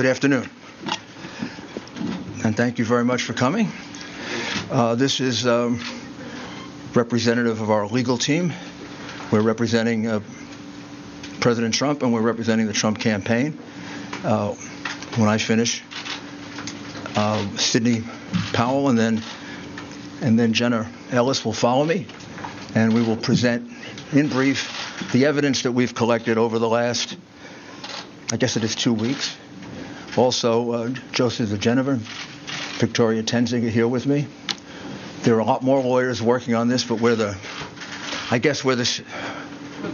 Good afternoon. And thank you very much for coming. Uh, this is um, representative of our legal team. We're representing uh, President Trump and we're representing the Trump campaign. Uh, when I finish, uh, Powell and then and then Jenna Ellis will follow me, and we will present in brief the evidence that we've collected over the last, I guess it is two weeks. Also, uh, Joseph diGenova, Victoria Toensing are here with me. There are a lot more lawyers working on this, but we're the, I guess we're the,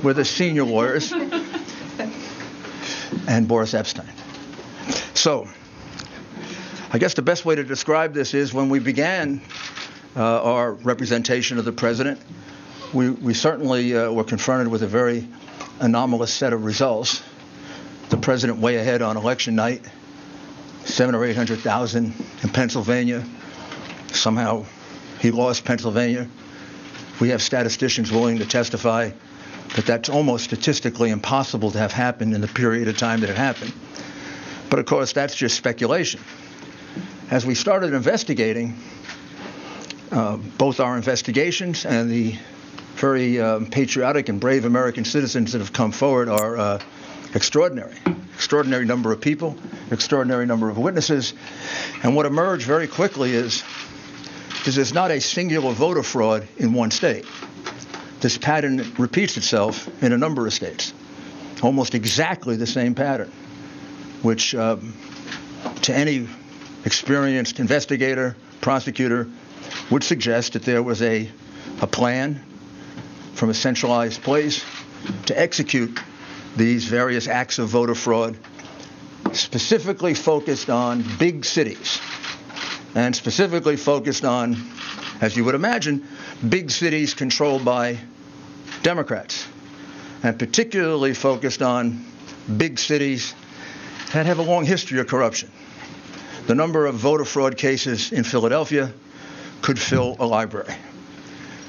we're the senior lawyers, and Boris Epshteyn. So, I guess the best way to describe this is when we began uh, our representation of the president, we, we certainly uh, were confronted with a very anomalous set of results. The president way ahead on election night, seven or eight hundred thousand in Pennsylvania. Somehow he lost Pennsylvania. We have statisticians willing to testify that that's almost statistically impossible to have happened in the period of time that it happened. But of course, that's just speculation. As we started investigating, uh, both our investigations and the very um, patriotic and brave American citizens that have come forward are uh, extraordinary. Extraordinary number of people, extraordinary number of witnesses. And what emerged very quickly is, is there's not a singular voter fraud in one state. This pattern repeats itself in a number of states. Almost exactly the same pattern, which um, to any experienced investigator, prosecutor, would suggest that there was a, a plan from a centralized place to execute these various acts of voter fraud, specifically focused on big cities, and specifically focused on, as you would imagine, big cities controlled by Democrats, and particularly focused on big cities that have a long history of corruption. The number of voter fraud cases in Philadelphia could fill a library.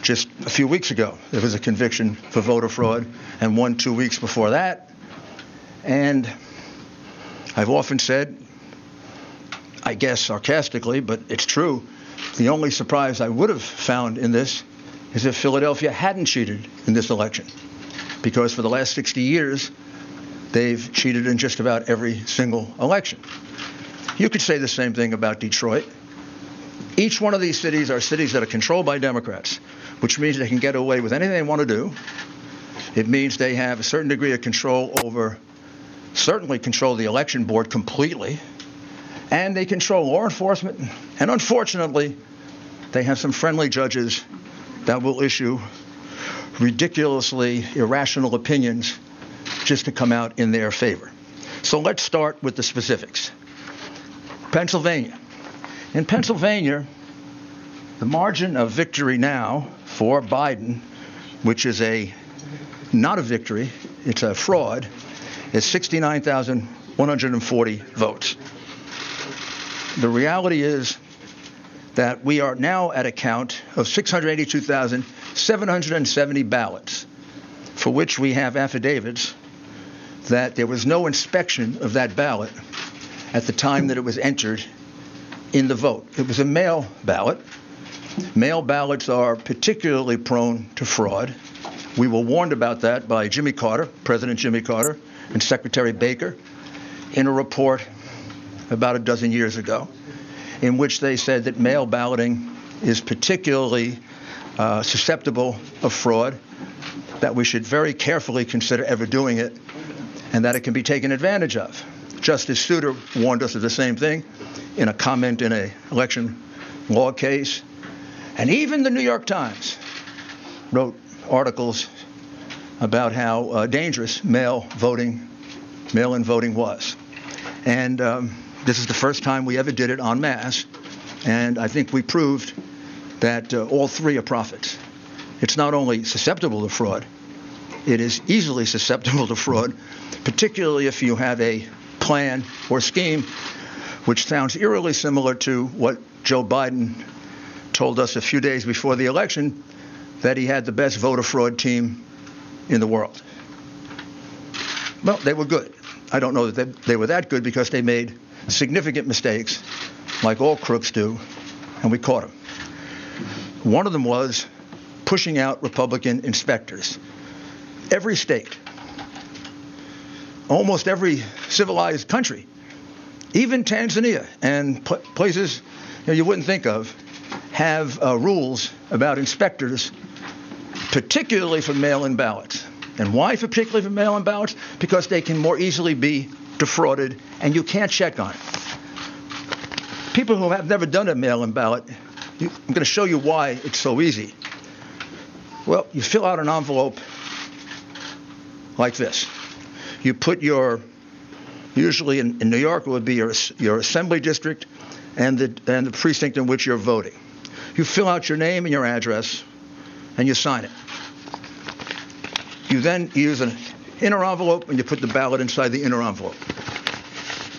Just a few weeks ago, there was a conviction for voter fraud, and one two weeks before that. And I've often said, I guess sarcastically, but it's true, the only surprise I would have found in this is if Philadelphia hadn't cheated in this election. Because for the last 60 years, they've cheated in just about every single election. You could say the same thing about Detroit. Each one of these cities are cities that are controlled by Democrats, which means they can get away with anything they want to do. It means they have a certain degree of control over, certainly control the election board completely, and they control law enforcement. And unfortunately, they have some friendly judges that will issue ridiculously irrational opinions just to come out in their favor. So let's start with the specifics. Pennsylvania. In Pennsylvania, the margin of victory now for Biden, which is a not a victory, it's a fraud, is 69,140 votes. The reality is that we are now at a count of 682,770 ballots, for which we have affidavits that there was no inspection of that ballot at the time that it was entered in the vote. It was a mail ballot. Mail ballots are particularly prone to fraud. We were warned about that by Jimmy Carter, President Jimmy Carter, and Secretary Baker in a report about a dozen years ago, in which they said that mail balloting is particularly uh, susceptible of fraud, that we should very carefully consider ever doing it, and that it can be taken advantage of. Justice Souter warned us of the same thing in a comment in an election law case. And even the New York Times wrote articles about how uh, dangerous mail voting, mail-in voting was. And um, this is the first time we ever did it en masse. And I think we proved that uh, all three are prophets. It's not only susceptible to fraud, it is easily susceptible to fraud, particularly if you have a plan or scheme, which sounds eerily similar to what Joe Biden told us a few days before the election that he had the best voter fraud team in the world. Well, they were good. I don't know that they, they were that good because they made significant mistakes, like all crooks do, and we caught them. One of them was pushing out Republican inspectors. Every state, almost every civilized country, even Tanzania and places you, know, you, wouldn't think of, have uh, rules about inspectors, particularly for mail in ballots. And why, particularly for mail in ballots? Because they can more easily be defrauded and you can't check on it. People who have never done a mail in ballot, you, I'm going to show you why it's so easy. Well, you fill out an envelope like this. You put your, usually in, in New York, it would be your, your assembly district and the, and the precinct in which you're voting. You fill out your name and your address, and you sign it. You then use an inner envelope and you put the ballot inside the inner envelope.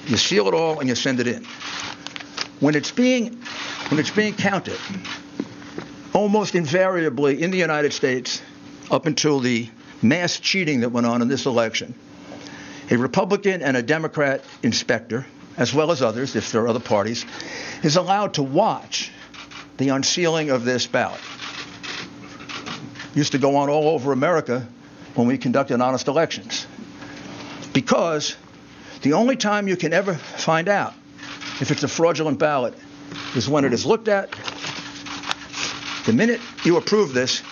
You seal it all and you send it in. When it's being when it's being counted, almost invariably in the United States, up until the mass cheating that went on in this election, a Republican and a Democrat inspector, as well as others, if there are other parties, is allowed to watch the unsealing of this ballot. Used to go on all over America when we conducted honest elections. Because the only time you can ever find out if it's a fraudulent ballot is when it is looked at. The minute you approve this,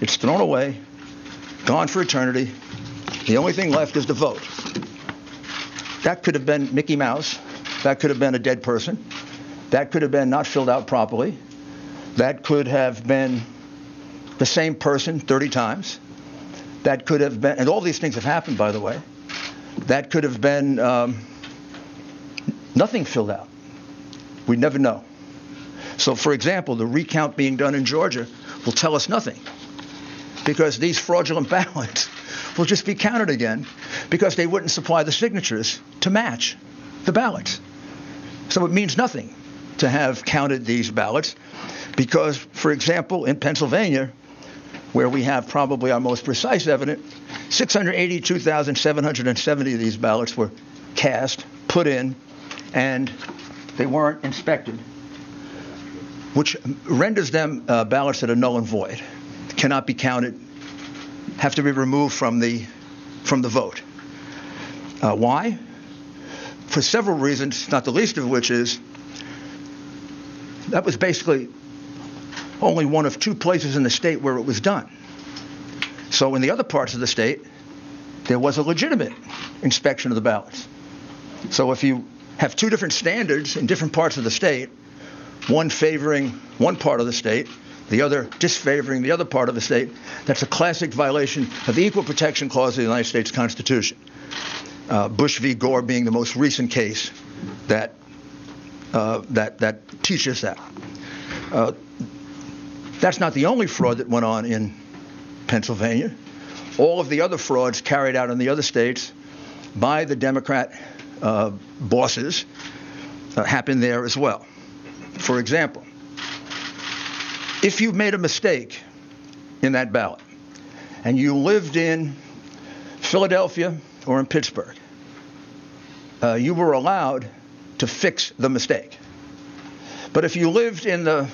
it's thrown away, gone for eternity. The only thing left is the vote. That could have been Mickey Mouse. That could have been a dead person. That could have been not filled out properly. That could have been the same person 30 times. That could have been, and all these things have happened, by the way. That could have been um, nothing filled out. We never know. So, for example, the recount being done in Georgia will tell us nothing because these fraudulent ballots will just be counted again because they wouldn't supply the signatures to match the ballots. So it means nothing to have counted these ballots because, for example, in Pennsylvania, where we have probably our most precise evidence, 682,770 of these ballots were cast, put in, and they weren't inspected, which renders them uh, ballots that are null and void, cannot be counted, have to be removed from the from the vote. Uh, why? For several reasons, not the least of which is that was basically only one of two places in the state where it was done. So in the other parts of the state, there was a legitimate inspection of the ballots. So if you have two different standards in different parts of the state, one favoring one part of the state, the other disfavoring the other part of the state, that's a classic violation of the Equal Protection Clause of the United States Constitution. Uh, Bush v. Gore being the most recent case that uh, that that teaches that. Uh, that's not the only fraud that went on in Pennsylvania. All of the other frauds carried out in the other states by the Democrat uh, bosses uh, happen there as well. For example, if you made a mistake in that ballot and you lived in Philadelphia or in Pittsburgh, uh, you were allowed to fix the mistake. But if you lived in the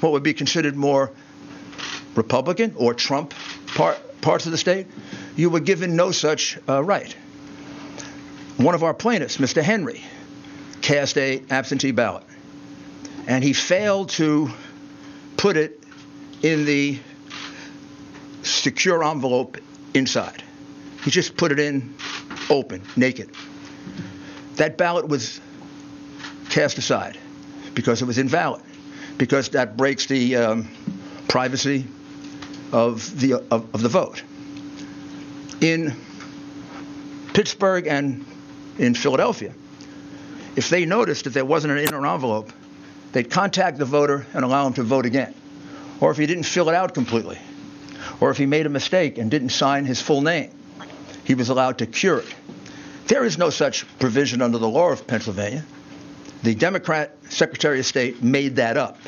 what would be considered more Republican or Trump part, parts of the state, you were given no such uh, right one of our plaintiffs, Mr. Henry, cast a absentee ballot, and he failed to put it in the secure envelope inside. He just put it in open, naked. That ballot was cast aside because it was invalid, because that breaks the um, privacy of the of, of the vote. In Pittsburgh and in Philadelphia. If they noticed that there wasn't an inner envelope, they'd contact the voter and allow him to vote again. Or if he didn't fill it out completely, or if he made a mistake and didn't sign his full name, he was allowed to cure it. There is no such provision under the law of Pennsylvania. The Democrat Secretary of State made that up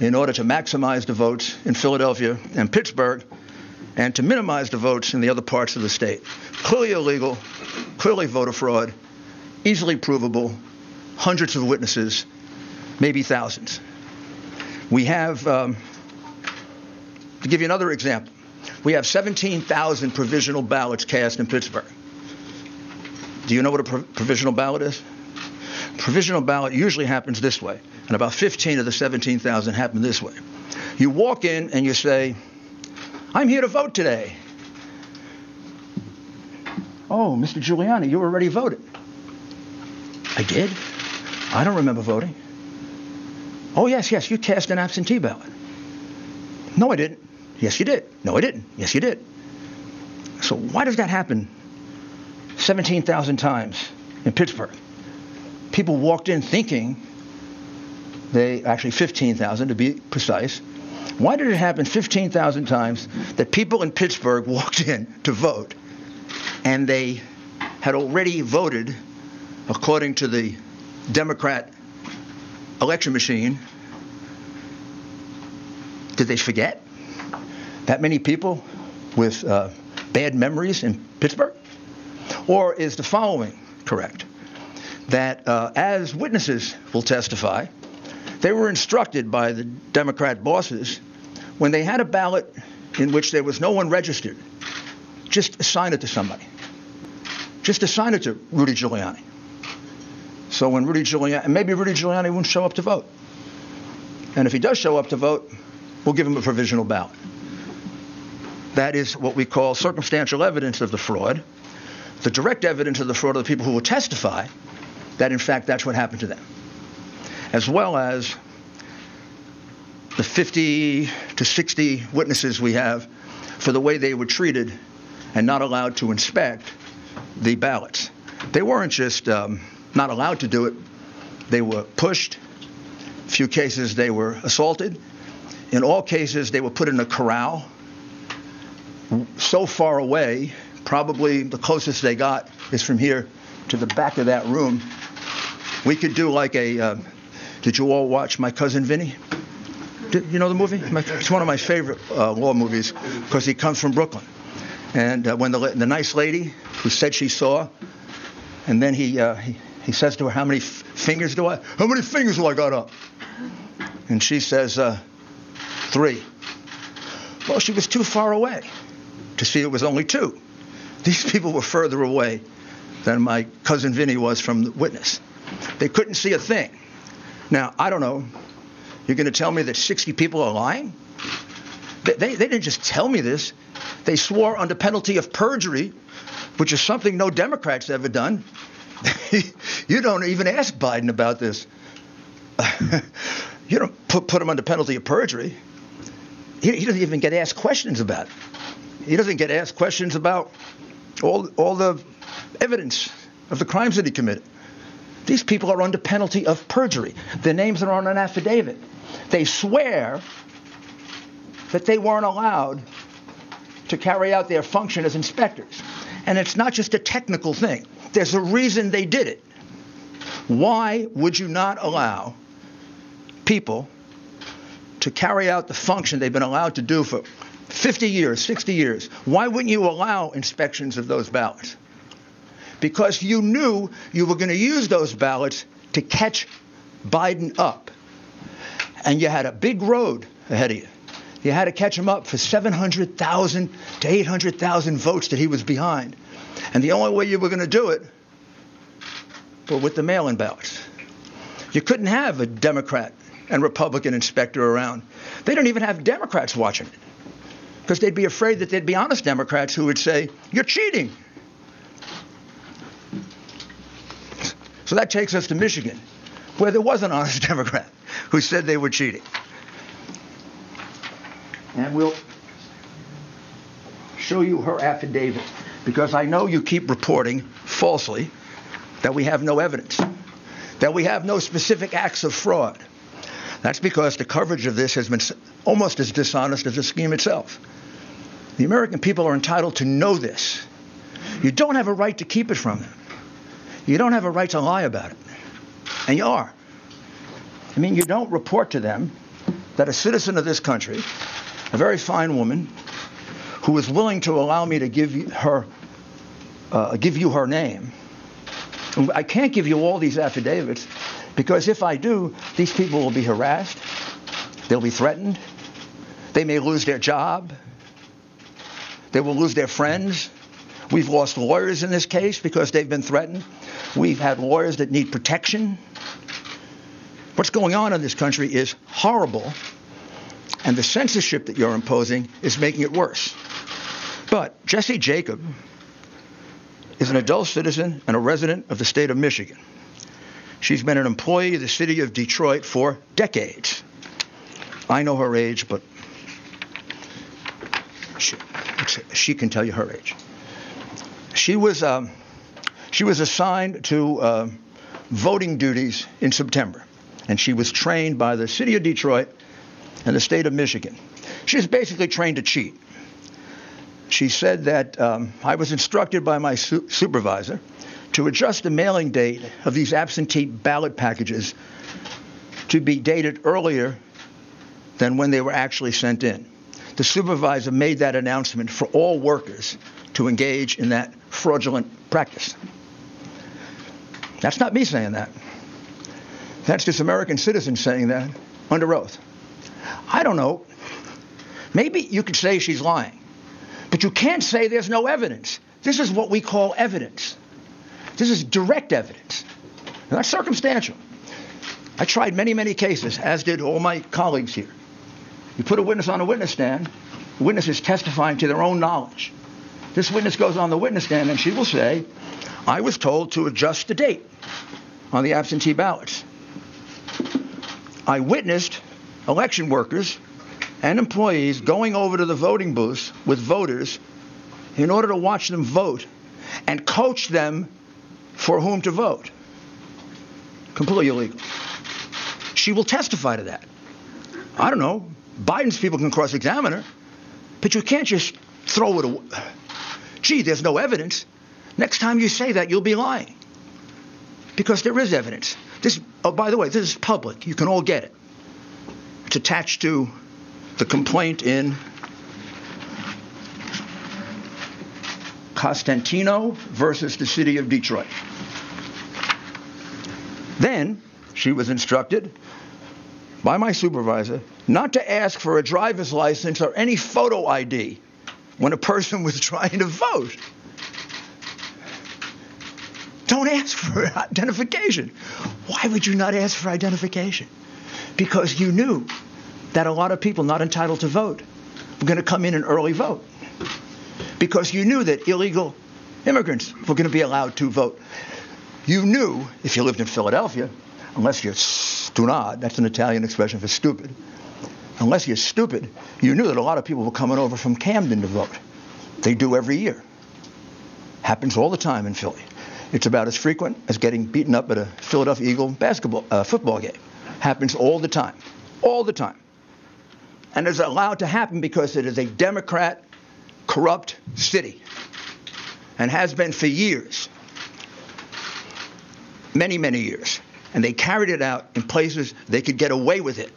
in order to maximize the votes in Philadelphia and Pittsburgh and to minimize the votes in the other parts of the state. Clearly illegal, clearly voter fraud, easily provable, hundreds of witnesses, maybe thousands. We have, um, to give you another example, we have 17,000 provisional ballots cast in Pittsburgh. Do you know what a pro- provisional ballot is? Provisional ballot usually happens this way, and about 15 of the 17,000 happen this way. You walk in and you say, I'm here to vote today. Oh, Mr. Giuliani, you already voted. I did? I don't remember voting. Oh, yes, yes, you cast an absentee ballot. No, I didn't. Yes, you did. No, I didn't. Yes, you did. So why does that happen 17,000 times in Pittsburgh? People walked in thinking they, actually 15,000 to be precise. Why did it happen 15,000 times that people in Pittsburgh walked in to vote and they had already voted according to the Democrat election machine? Did they forget? That many people with uh, bad memories in Pittsburgh? Or is the following correct? That uh, as witnesses will testify, they were instructed by the Democrat bosses when they had a ballot in which there was no one registered, just assign it to somebody. Just assign it to Rudy Giuliani. So when Rudy Giuliani, maybe Rudy Giuliani won't show up to vote. And if he does show up to vote, we'll give him a provisional ballot. That is what we call circumstantial evidence of the fraud. The direct evidence of the fraud are the people who will testify that, in fact, that's what happened to them. As well as the 50 to 60 witnesses we have for the way they were treated and not allowed to inspect the ballots. They weren't just um, not allowed to do it, they were pushed. A few cases they were assaulted. In all cases, they were put in a corral so far away, probably the closest they got is from here to the back of that room. We could do like a. Uh, did you all watch My Cousin Vinny? Did, you know the movie? My, it's one of my favorite uh, law movies because he comes from Brooklyn. And uh, when the, the nice lady who said she saw, and then he, uh, he, he says to her, How many f- fingers do I? How many fingers do I got up? And she says, uh, Three. Well, she was too far away to see it was only two. These people were further away than my cousin Vinny was from the witness. They couldn't see a thing. Now, I don't know. You're going to tell me that 60 people are lying? They, they, they didn't just tell me this. They swore under penalty of perjury, which is something no Democrat's ever done. you don't even ask Biden about this. you don't put, put him under penalty of perjury. He, he doesn't even get asked questions about it. He doesn't get asked questions about all, all the evidence of the crimes that he committed. These people are under penalty of perjury. Their names are on an affidavit. They swear that they weren't allowed to carry out their function as inspectors. And it's not just a technical thing, there's a reason they did it. Why would you not allow people to carry out the function they've been allowed to do for 50 years, 60 years? Why wouldn't you allow inspections of those ballots? Because you knew you were going to use those ballots to catch Biden up. And you had a big road ahead of you. You had to catch him up for 700,000 to 800,000 votes that he was behind. And the only way you were going to do it was with the mail in ballots. You couldn't have a Democrat and Republican inspector around. They don't even have Democrats watching because they'd be afraid that there'd be honest Democrats who would say, You're cheating. So that takes us to Michigan, where there was an honest Democrat who said they were cheating. And we'll show you her affidavit because I know you keep reporting falsely that we have no evidence, that we have no specific acts of fraud. That's because the coverage of this has been almost as dishonest as the scheme itself. The American people are entitled to know this. You don't have a right to keep it from them. You don't have a right to lie about it. And you are. I mean, you don't report to them that a citizen of this country, a very fine woman, who is willing to allow me to give her, uh, give you her name. I can't give you all these affidavits Because if I do, these people will be harassed, they'll be threatened, they may lose their job, they will lose their friends. We've lost lawyers in this case because they've been threatened. We've had lawyers that need protection. What's going on in this country is horrible, and the censorship that you're imposing is making it worse. But Jessy Jacob is an adult citizen and a resident of the state of Michigan. She's been an employee of the city of Detroit for decades. I know her age, but she, she can tell you her age. She was um, she was assigned to uh, voting duties in September, and she was trained by the city of Detroit and the state of Michigan. She was basically trained to cheat. She said that um, I was instructed by my su- supervisor to adjust the mailing date of these absentee ballot packages to be dated earlier than when they were actually sent in. The supervisor made that announcement for all workers to engage in that fraudulent practice. That's not me saying that. That's just American citizens saying that under oath. I don't know. Maybe you could say she's lying, but you can't say there's no evidence. This is what we call evidence. This is direct evidence, not circumstantial. I tried many, many cases, as did all my colleagues here. You put a witness on a witness stand, the witness is testifying to their own knowledge. This witness goes on the witness stand and she will say, I was told to adjust the date on the absentee ballots. I witnessed election workers and employees going over to the voting booths with voters in order to watch them vote and coach them for whom to vote. Completely illegal. She will testify to that. I don't know. Biden's people can cross examine her, but you can't just throw it away. Gee, there's no evidence. Next time you say that, you'll be lying. Because there is evidence. This, oh, by the way, this is public. You can all get it. It's attached to the complaint in Costantino versus the city of Detroit. Then she was instructed by my supervisor not to ask for a driver's license or any photo ID when a person was trying to vote. Don't ask for identification. Why would you not ask for identification? Because you knew that a lot of people not entitled to vote were going to come in and early vote. Because you knew that illegal immigrants were going to be allowed to vote. You knew, if you lived in Philadelphia, unless you're stunad, that's an Italian expression for stupid, unless you're stupid, you knew that a lot of people were coming over from Camden to vote. They do every year. Happens all the time in Philly. It's about as frequent as getting beaten up at a Philadelphia Eagle basketball uh, football game. Happens all the time. All the time. And it's allowed to happen because it is a Democrat corrupt city and has been for years. Many, many years. And they carried it out in places they could get away with it.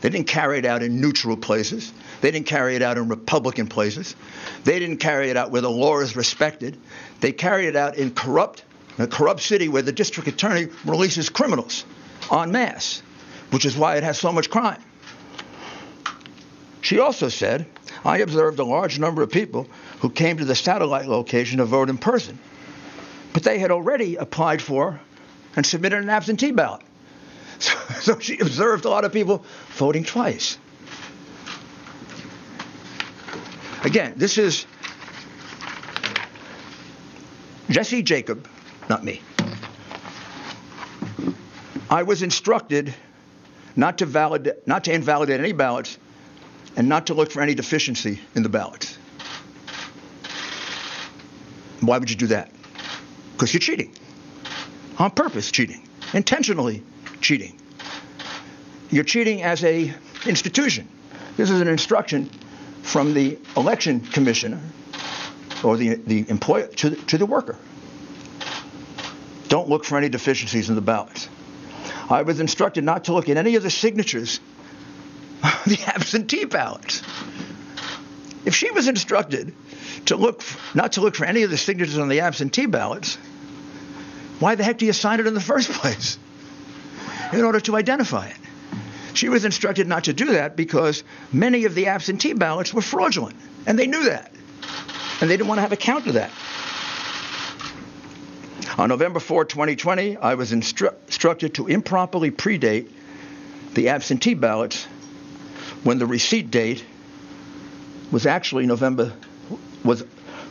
They didn't carry it out in neutral places. They didn't carry it out in Republican places. They didn't carry it out where the law is respected. They carried it out in corrupt, a corrupt city where the district attorney releases criminals en masse, which is why it has so much crime. She also said, I observed a large number of people who came to the satellite location to vote in person, but they had already applied for and submitted an absentee ballot. So, so she observed a lot of people voting twice. Again, this is Jessy Jacob, not me. I was instructed not to, validate, not to invalidate any ballots and not to look for any deficiency in the ballots. Why would you do that? Because you're cheating. On purpose cheating. Intentionally cheating. You're cheating as a institution. This is an instruction from the election commissioner or the, the employer to, to the worker. Don't look for any deficiencies in the ballots. I was instructed not to look at any of the signatures the absentee ballots. If she was instructed to look not to look for any of the signatures on the absentee ballots, why the heck do you sign it in the first place? In order to identify it. She was instructed not to do that because many of the absentee ballots were fraudulent, and they knew that. And they didn't want to have a count of that. On November 4, 2020, I was instru- instructed to improperly predate the absentee ballots when the receipt date was actually November was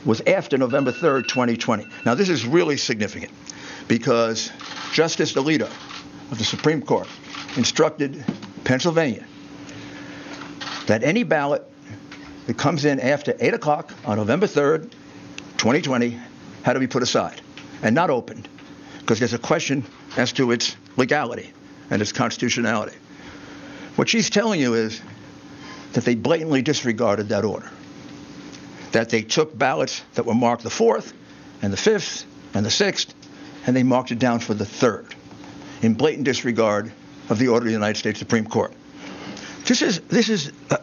was after November 3rd, 2020. Now this is really significant because Justice Alito of the Supreme Court instructed Pennsylvania that any ballot that comes in after 8 o'clock on November 3rd, 2020, had to be put aside and not opened because there's a question as to its legality and its constitutionality. What she's telling you is that they blatantly disregarded that order. That they took ballots that were marked the 4th and the 5th and the 6th and they marked it down for the 3rd in blatant disregard of the order of the United States Supreme Court. This is, this is uh,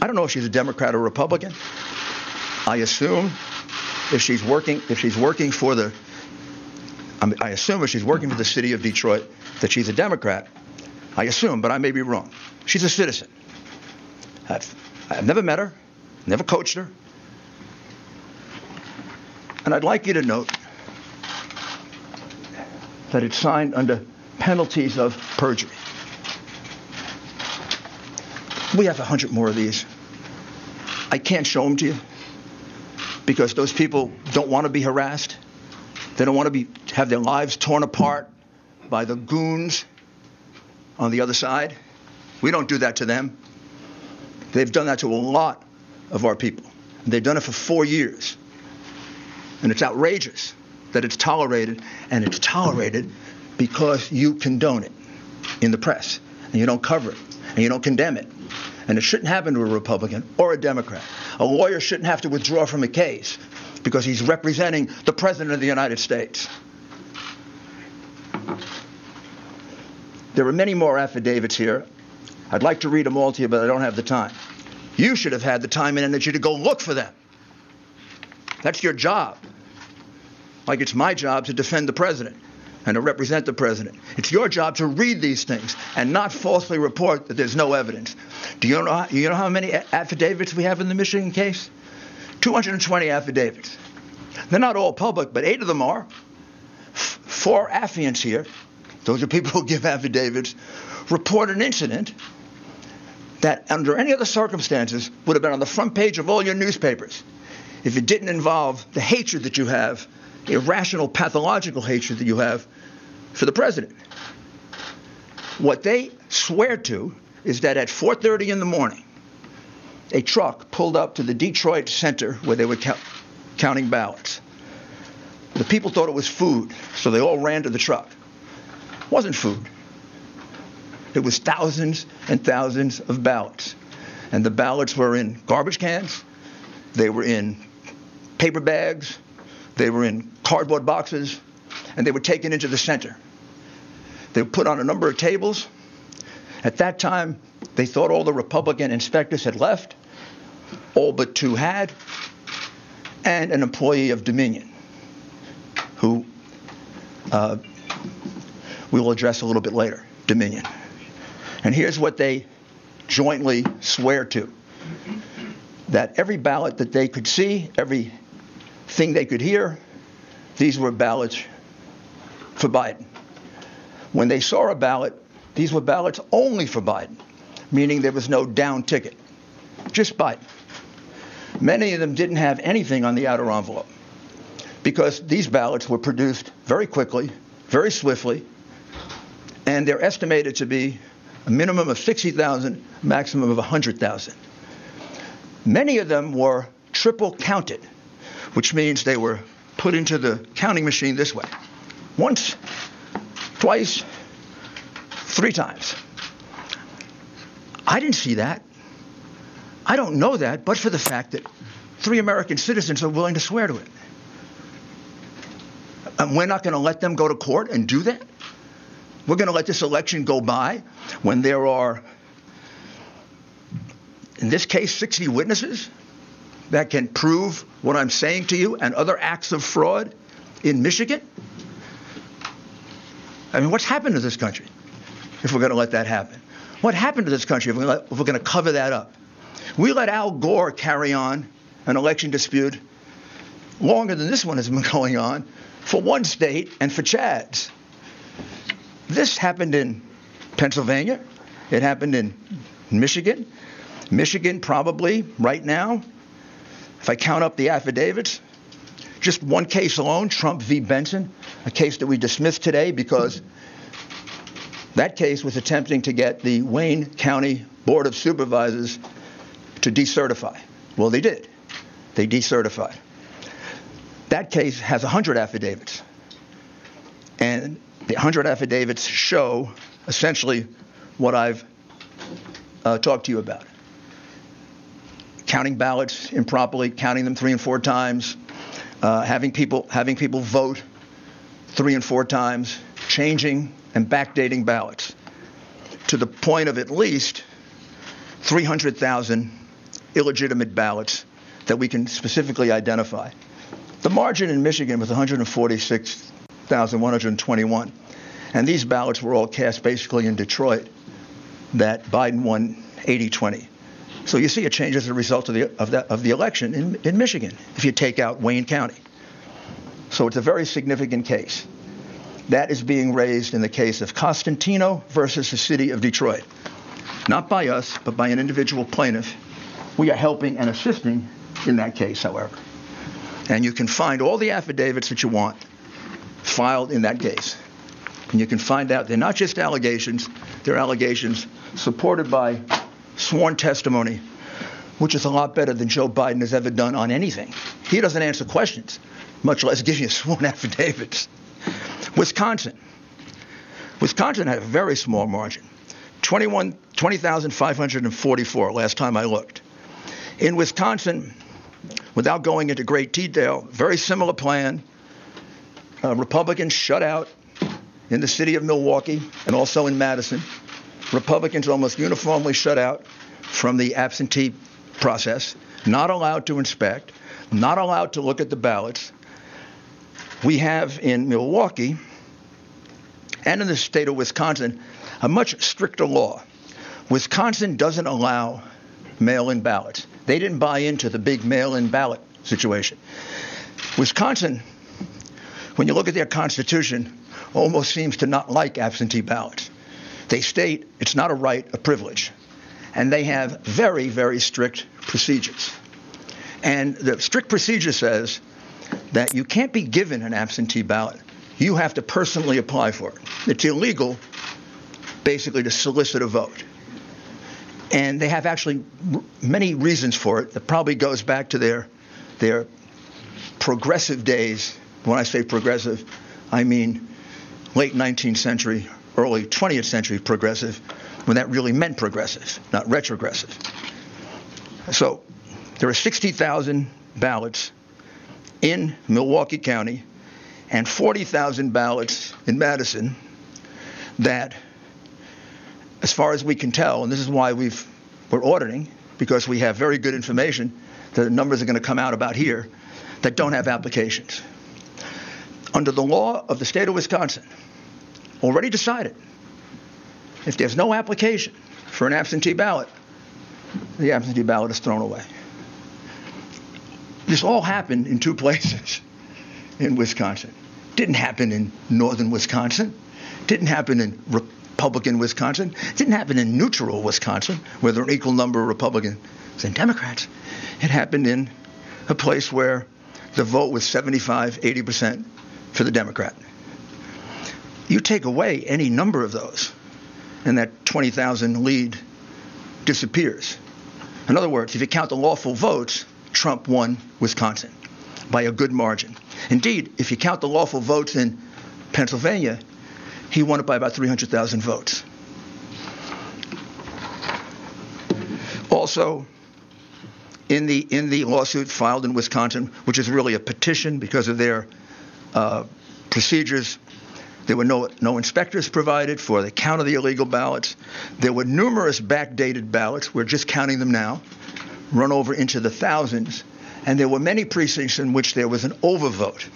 I don't know if she's a Democrat or Republican. I assume if she's working, if she's working for the, I, mean, I assume if she's working for the city of Detroit that she's a Democrat. I assume, but I may be wrong. She's a citizen. I've, I've never met her, never coached her. And I'd like you to note that it's signed under penalties of perjury. We have a hundred more of these. I can't show them to you because those people don't want to be harassed. They don't want to be have their lives torn apart by the goons on the other side. We don't do that to them. They've done that to a lot of our people. They've done it for four years. And it's outrageous that it's tolerated, and it's tolerated because you condone it in the press, and you don't cover it, and you don't condemn it. And it shouldn't happen to a Republican or a Democrat. A lawyer shouldn't have to withdraw from a case because he's representing the President of the United States. There are many more affidavits here. I'd like to read them all to you, but I don't have the time. You should have had the time and energy to go look for them. That's your job. Like it's my job to defend the president and to represent the president. It's your job to read these things and not falsely report that there's no evidence. Do you know, you know how many affidavits we have in the Michigan case? 220 affidavits. They're not all public, but eight of them are. Four affiants here, those are people who give affidavits, report an incident that, under any other circumstances, would have been on the front page of all your newspapers if it didn't involve the hatred that you have, irrational, pathological hatred that you have for the president. What they swear to is that at 4:30 in the morning, a truck pulled up to the Detroit center where they were count, counting ballots. The people thought it was food, so they all ran to the truck. It wasn't food. It was thousands and thousands of ballots. And the ballots were in garbage cans, they were in paper bags, they were in cardboard boxes, and they were taken into the center. They were put on a number of tables. At that time, they thought all the Republican inspectors had left, all but two had, and an employee of Dominion, who uh, we will address a little bit later Dominion. And here's what they jointly swear to that every ballot that they could see, every thing they could hear, these were ballots for Biden. When they saw a ballot, these were ballots only for Biden, meaning there was no down ticket, just Biden. Many of them didn't have anything on the outer envelope because these ballots were produced very quickly, very swiftly, and they're estimated to be a minimum of 60,000, maximum of 100,000. Many of them were triple counted, which means they were put into the counting machine this way once, twice, three times. I didn't see that. I don't know that, but for the fact that three American citizens are willing to swear to it. And we're not going to let them go to court and do that? We're going to let this election go by when there are, in this case, 60 witnesses that can prove what I'm saying to you and other acts of fraud in Michigan? I mean, what's happened to this country? if we're going to let that happen. What happened to this country if we're going to cover that up? We let Al Gore carry on an election dispute longer than this one has been going on for one state and for Chads. This happened in Pennsylvania. It happened in Michigan. Michigan, probably right now, if I count up the affidavits, just one case alone, Trump v. Benson, a case that we dismissed today because that case was attempting to get the Wayne County Board of Supervisors to decertify. Well, they did. They decertified. That case has 100 affidavits. And the 100 affidavits show essentially what I've uh, talked to you about. Counting ballots improperly, counting them three and four times, uh, having people having people vote three and four times, changing and backdating ballots to the point of at least 300,000 illegitimate ballots that we can specifically identify. The margin in Michigan was 146,121. And these ballots were all cast basically in Detroit that Biden won 80 20. So you see a change as a result of the, of that, of the election in, in Michigan if you take out Wayne County. So it's a very significant case. That is being raised in the case of Costantino versus the city of Detroit. Not by us, but by an individual plaintiff. We are helping and assisting in that case, however. And you can find all the affidavits that you want filed in that case. And you can find out they're not just allegations, they're allegations supported by sworn testimony, which is a lot better than Joe Biden has ever done on anything. He doesn't answer questions, much less give you sworn affidavits. Wisconsin. Wisconsin had a very small margin 20,544 last time I looked. In Wisconsin, without going into great detail, very similar plan. Uh, Republicans shut out in the city of Milwaukee and also in Madison. Republicans almost uniformly shut out from the absentee process, not allowed to inspect, not allowed to look at the ballots. We have in Milwaukee and in the state of Wisconsin a much stricter law. Wisconsin doesn't allow mail in ballots. They didn't buy into the big mail in ballot situation. Wisconsin, when you look at their constitution, almost seems to not like absentee ballots. They state it's not a right, a privilege. And they have very, very strict procedures. And the strict procedure says that you can't be given an absentee ballot. You have to personally apply for it. It's illegal, basically, to solicit a vote. And they have actually many reasons for it that probably goes back to their, their progressive days. When I say progressive, I mean late 19th century, early 20th century progressive, when that really meant progressive, not retrogressive. So there are 60,000 ballots in Milwaukee County and 40,000 ballots in Madison that as far as we can tell, and this is why we've, we're auditing, because we have very good information, the numbers are going to come out about here, that don't have applications. Under the law of the state of Wisconsin, already decided, if there's no application for an absentee ballot, the absentee ballot is thrown away. This all happened in two places in Wisconsin. Didn't happen in northern Wisconsin. Didn't happen in Republican Wisconsin. Didn't happen in neutral Wisconsin, where there are an equal number of Republicans and Democrats. It happened in a place where the vote was 75, 80% for the Democrat. You take away any number of those, and that 20,000 lead disappears. In other words, if you count the lawful votes, Trump won Wisconsin by a good margin. Indeed, if you count the lawful votes in Pennsylvania, he won it by about 300,000 votes. Also, in the in the lawsuit filed in Wisconsin, which is really a petition because of their uh, procedures, there were no no inspectors provided for the count of the illegal ballots. There were numerous backdated ballots. We're just counting them now, run over into the thousands, and there were many precincts in which there was an overvote.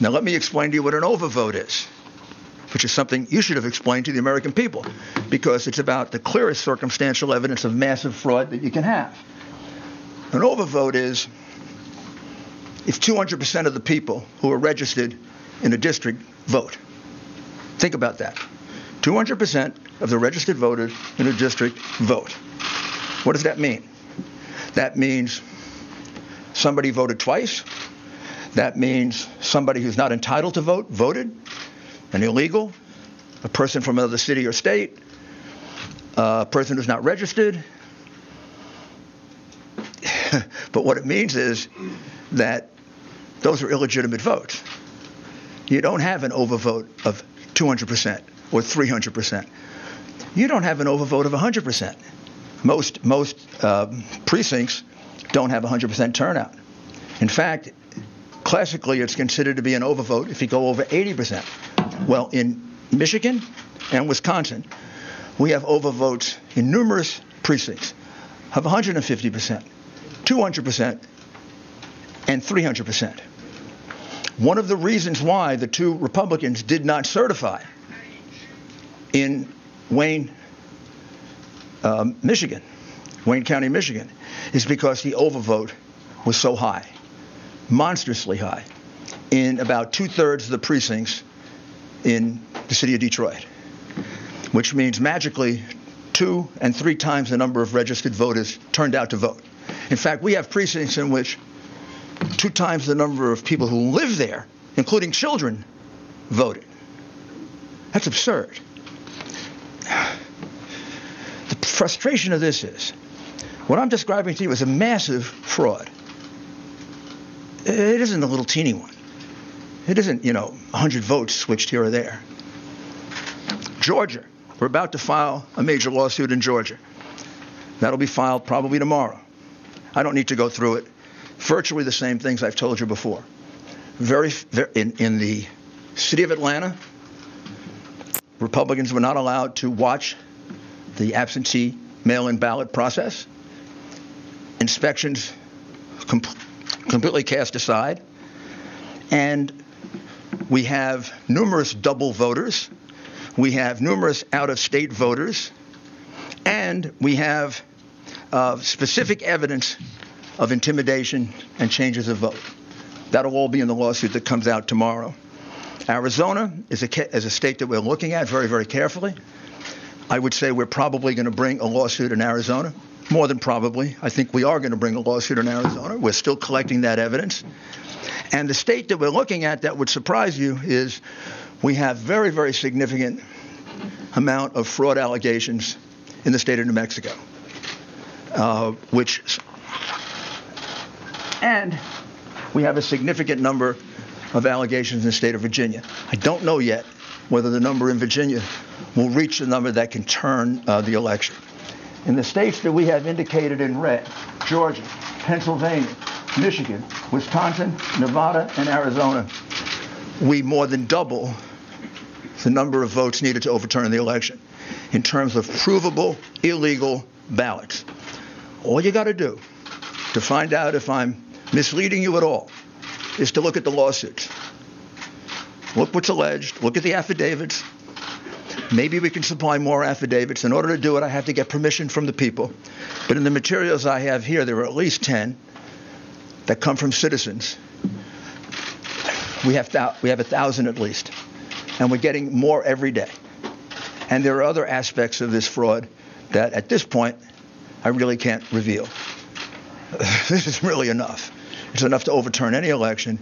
Now let me explain to you what an overvote is. which is something you should have explained to the American people because it's about the clearest circumstantial evidence of massive fraud that you can have. An overvote is if 200% of the people who are registered in a district vote. Think about that. 200% of the registered voters in a district vote. What does that mean? That means somebody voted twice. That means somebody who's not entitled to vote voted, an illegal, a person from another city or state, a person who's not registered. but what it means is that those are illegitimate votes. You don't have an overvote of 200% or 300%. You don't have an overvote of 100%. Most most uh, precincts don't have 100% turnout. In fact, classically, it's considered to be an overvote if you go over 80%. Well, in Michigan and Wisconsin, we have overvotes in numerous precincts of 150%, 200%, and 300%. One of the reasons why the two Republicans did not certify in Wayne, um, Michigan, Wayne County, Michigan, is because the overvote was so high, monstrously high, in about two thirds of the precincts in the city of Detroit, which means magically two and three times the number of registered voters turned out to vote. In fact, we have precincts in which two times the number of people who live there, including children, voted. That's absurd. The frustration of this is what I'm describing to you is a massive fraud. It isn't a little teeny one. It isn't, you know, 100 votes switched here or there. Georgia. We're about to file a major lawsuit in Georgia. That'll be filed probably tomorrow. I don't need to go through it. Virtually the same things I've told you before. Very, very in, in the city of Atlanta, Republicans were not allowed to watch the absentee mail-in ballot process. Inspections com- completely cast aside. And we have numerous double voters we have numerous out of state voters, and we have uh, specific evidence of intimidation and changes of vote. That'll all be in the lawsuit that comes out tomorrow. Arizona is a, is a state that we're looking at very, very carefully. I would say we're probably going to bring a lawsuit in Arizona. More than probably. I think we are going to bring a lawsuit in Arizona. We're still collecting that evidence. And the state that we're looking at that would surprise you is we have very, very significant amount of fraud allegations in the state of New Mexico, uh, which, and we have a significant number of allegations in the state of Virginia. I don't know yet whether the number in Virginia will reach the number that can turn uh, the election. In the states that we have indicated in red, Georgia, Pennsylvania, Michigan, Wisconsin, Nevada, and Arizona, we more than double the number of votes needed to overturn the election in terms of provable illegal ballots. All you got to do to find out if I'm misleading you at all is to look at the lawsuits. Look what's alleged, look at the affidavits. Maybe we can supply more affidavits. In order to do it, I have to get permission from the people. But in the materials I have here, there are at least 10 that come from citizens. We have, th- we have a thousand at least and we're getting more every day. And there are other aspects of this fraud that at this point I really can't reveal. this is really enough. It's enough to overturn any election.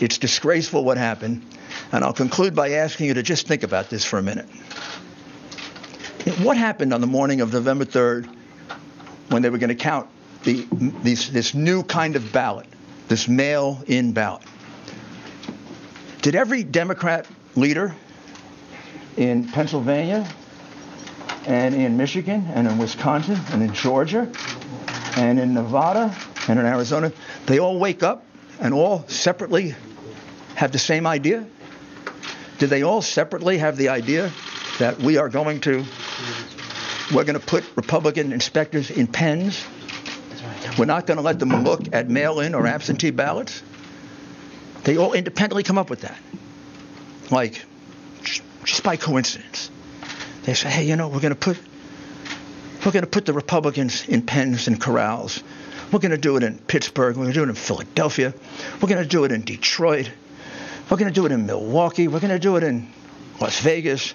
It's disgraceful what happened. And I'll conclude by asking you to just think about this for a minute. What happened on the morning of November 3rd when they were going to count the, these, this new kind of ballot, this mail in ballot? Did every Democrat leader in Pennsylvania and in Michigan and in Wisconsin and in Georgia and in Nevada and in Arizona, they all wake up and all separately have the same idea? Did they all separately have the idea that we are going to we're going to put Republican inspectors in pens? We're not going to let them look at mail-in or absentee ballots? They all independently come up with that like just by coincidence. They say, hey, you know, we're going to put we're going to put the Republicans in pens and corrals. We're going to do it in Pittsburgh. We're going to do it in Philadelphia. We're going to do it in Detroit. We're going to do it in Milwaukee. We're going to do it in Las Vegas.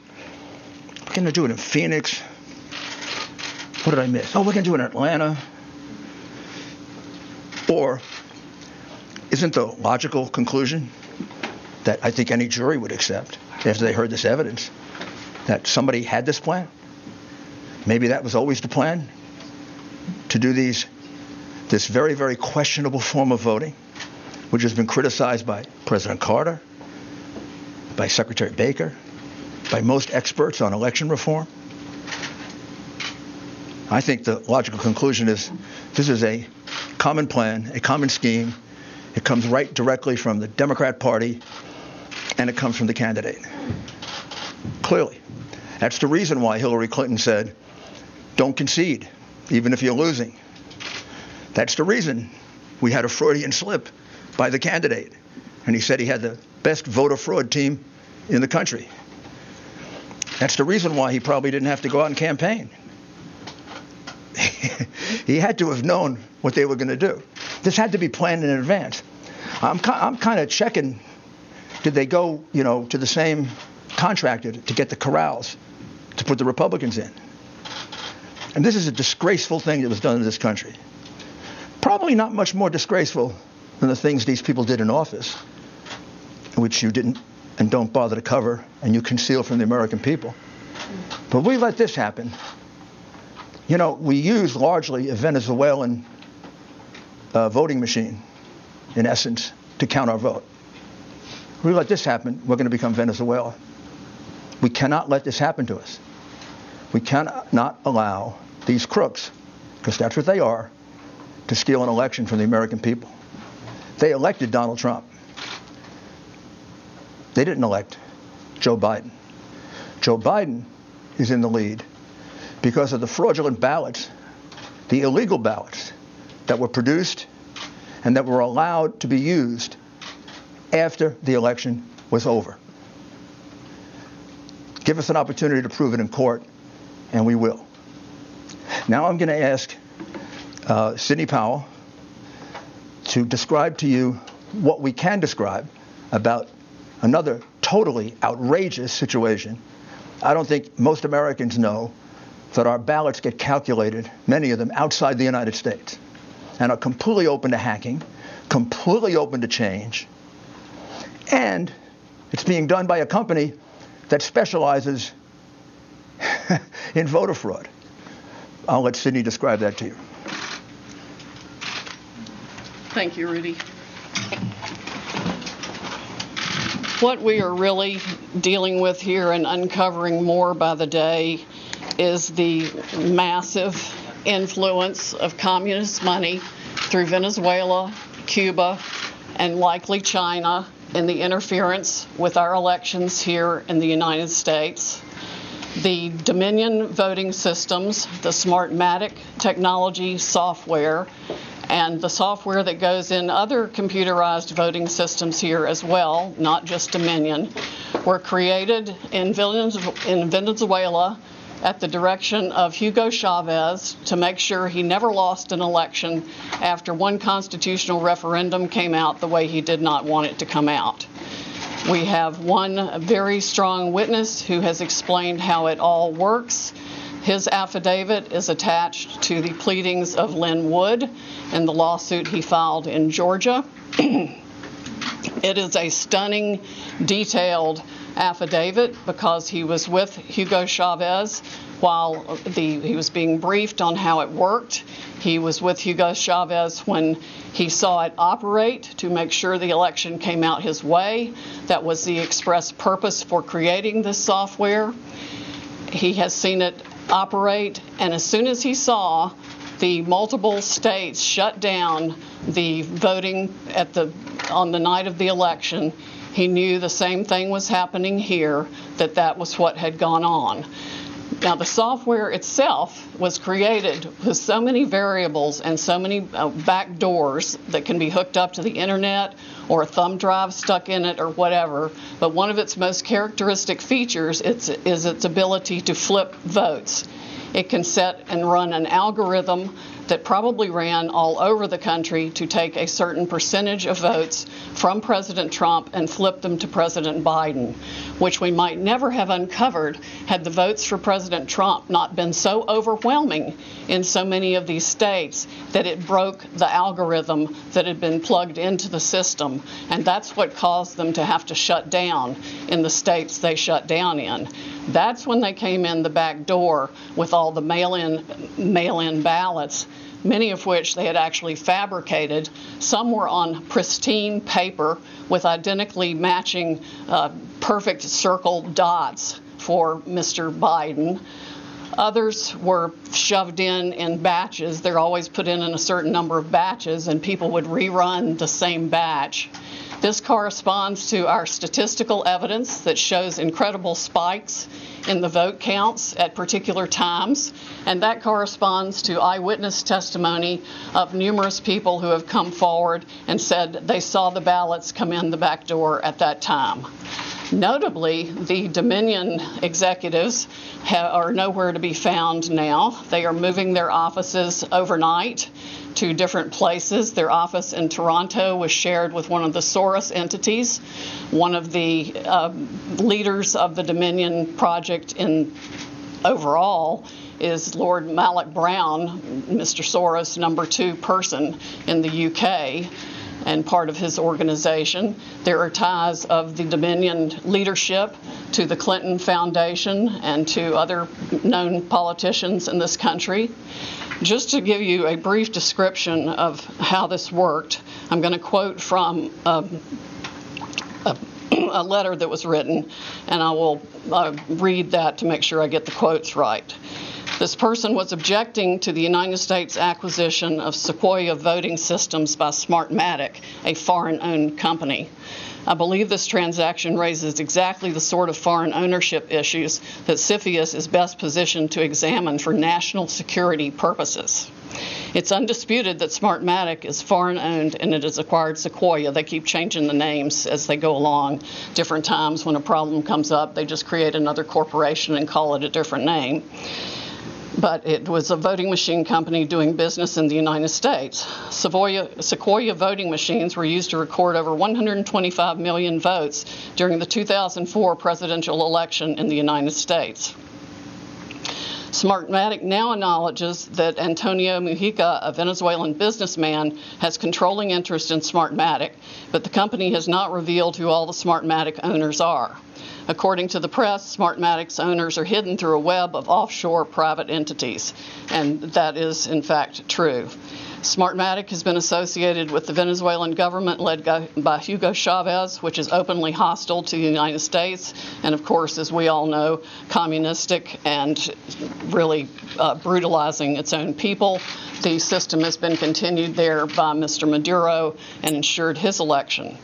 We're going to do it in Phoenix. What did I miss? Oh, we're going to do it in Atlanta. Or isn't the logical conclusion that I think any jury would accept after they heard this evidence that somebody had this plan? Maybe that was always the plan to do these this very, very questionable form of voting, which has been criticized by President Carter, by Secretary Baker, by most experts on election reform. I think the logical conclusion is this is a common plan, a common scheme. It comes right directly from the Democrat Party, and it comes from the candidate. Clearly. That's the reason why Hillary Clinton said, don't concede, even if you're losing. That's the reason we had a Freudian slip by the candidate. And he said he had the best voter fraud team in the country. That's the reason why he probably didn't have to go out and campaign. he had to have known what they were going to do. This had to be planned in advance. I'm, I'm kind of checking. Did they go, you know, to the same contractor to get the corrals to put the Republicans in? And this is a disgraceful thing that was done in this country. Probably not much more disgraceful than the things these people did in office, which you didn't and don't bother to cover and you conceal from the American people. But we let this happen. You know, we use largely a Venezuelan uh, voting machine, in essence, to count our vote. We let this happen, we're going to become Venezuela. We cannot let this happen to us. We cannot allow these crooks, because that's what they are, to steal an election from the American people. They elected Donald Trump. They didn't elect Joe Biden. Joe Biden is in the lead because of the fraudulent ballots, the illegal ballots that were produced and that were allowed to be used after the election was over. Give us an opportunity to prove it in court, and we will. Now I'm going to ask uh, Sidney Powell to describe to you what we can describe about another totally outrageous situation. I don't think most Americans know that our ballots get calculated, many of them outside the United States, and are completely open to hacking, completely open to change, and it's being done by a company that specializes in voter fraud. I'll let Sidney describe that to you. Thank you, Rudy. What we are really dealing with here and uncovering more by the day is the massive influence of communist money through Venezuela, Cuba, and likely China in the interference with our elections here in the United States. The Dominion voting systems, the Smartmatic technology software, and the software that goes in other computerized voting systems here as well, not just Dominion, were created in Venezuela at the direction of Hugo Chavez to make sure he never lost an election after one constitutional referendum came out the way he did not want it to come out. We have one very strong witness who has explained how it all works his affidavit is attached to the pleadings of Lin Wood in the lawsuit he filed in Georgia. it is a stunning, detailed affidavit because he was with Hugo Chavez while the, he was being briefed on how it worked. He was with Hugo Chavez when he saw it operate to make sure the election came out his way. That was the express purpose for creating this software. He has seen it operate. And as soon as he saw the multiple states shut down the voting at the on the night of the election, he knew the same thing was happening here. That that was what had gone on. Now, the software itself was created with so many variables and so many uh, back doors that can be hooked up to the internet or a thumb drive stuck in it or whatever. But one of its most characteristic features is, is its ability to flip votes. It can set and run an algorithm that probably ran all over the country to take a certain percentage of votes from President Trump and flip them to President Biden, which we might never have uncovered had the votes for President Trump not been so overwhelming in so many of these states that it broke the algorithm that had been plugged into the system. And that's what caused them to have to shut down in the states they shut down in. That's when they came in the back door with all the mail-in mail-in ballots, many of which they had actually fabricated. Some were on pristine paper with identically matching uh, perfect circle dots for Mr. Biden. Others were shoved in in batches. They're always put in in a certain number of batches, and people would rerun the same batch. This corresponds to our statistical evidence that shows incredible spikes in the vote counts at particular times, and that corresponds to eyewitness testimony of numerous people who have come forward and said they saw the ballots come in the back door at that time. Notably, the Dominion executives ha- are nowhere to be found now. They are moving their offices overnight to different places. Their office in Toronto was shared with one of the Soros entities. One of the uh, leaders of the Dominion project in overall is Lord Malloch Brown, Mr. Soros' number two person in the UK and part of his organization. There are ties of the Dominion leadership to the Clinton Foundation and to other known politicians in this country. Just to give you a brief description of how this worked, I'm going to quote from um, a, a, letter that was written, and I will uh, read that to make sure I get the quotes right. This person was objecting to the United States acquisition of Sequoia voting systems by Smartmatic, a foreign owned company. I believe this transaction raises exactly the sort of foreign ownership issues that CFIUS is best positioned to examine for national security purposes. It's undisputed that Smartmatic is foreign owned and it has acquired Sequoia. They keep changing the names as they go along. Different times when a problem comes up, they just create another corporation and call it a different name but it was a voting machine company doing business in the United States. Sequoia, Sequoia, voting machines were used to record over 125 million votes during the 2004 presidential election in the United States. Smartmatic now acknowledges that Antonio Mugica, a Venezuelan businessman, has controlling interest in Smartmatic, but the company has not revealed who all the Smartmatic owners are. According to the press, Smartmatic's owners are hidden through a web of offshore private entities, and that is, in fact, true. Smartmatic has been associated with the Venezuelan government led by Hugo Chavez, which is openly hostile to the United States, and of course, as we all know, communistic and really uh, brutalizing its own people. The system has been continued there by Mr. Maduro and ensured his election.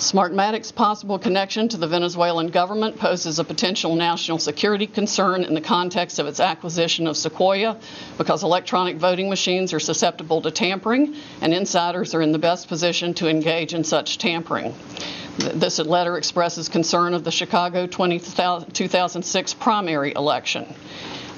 Smartmatic's possible connection to the Venezuelan government poses a potential national security concern in the context of its acquisition of Sequoia because electronic voting machines are susceptible to tampering, and insiders are in the best position to engage in such tampering. This letter expresses concern of the Chicago 20, 2006 primary election.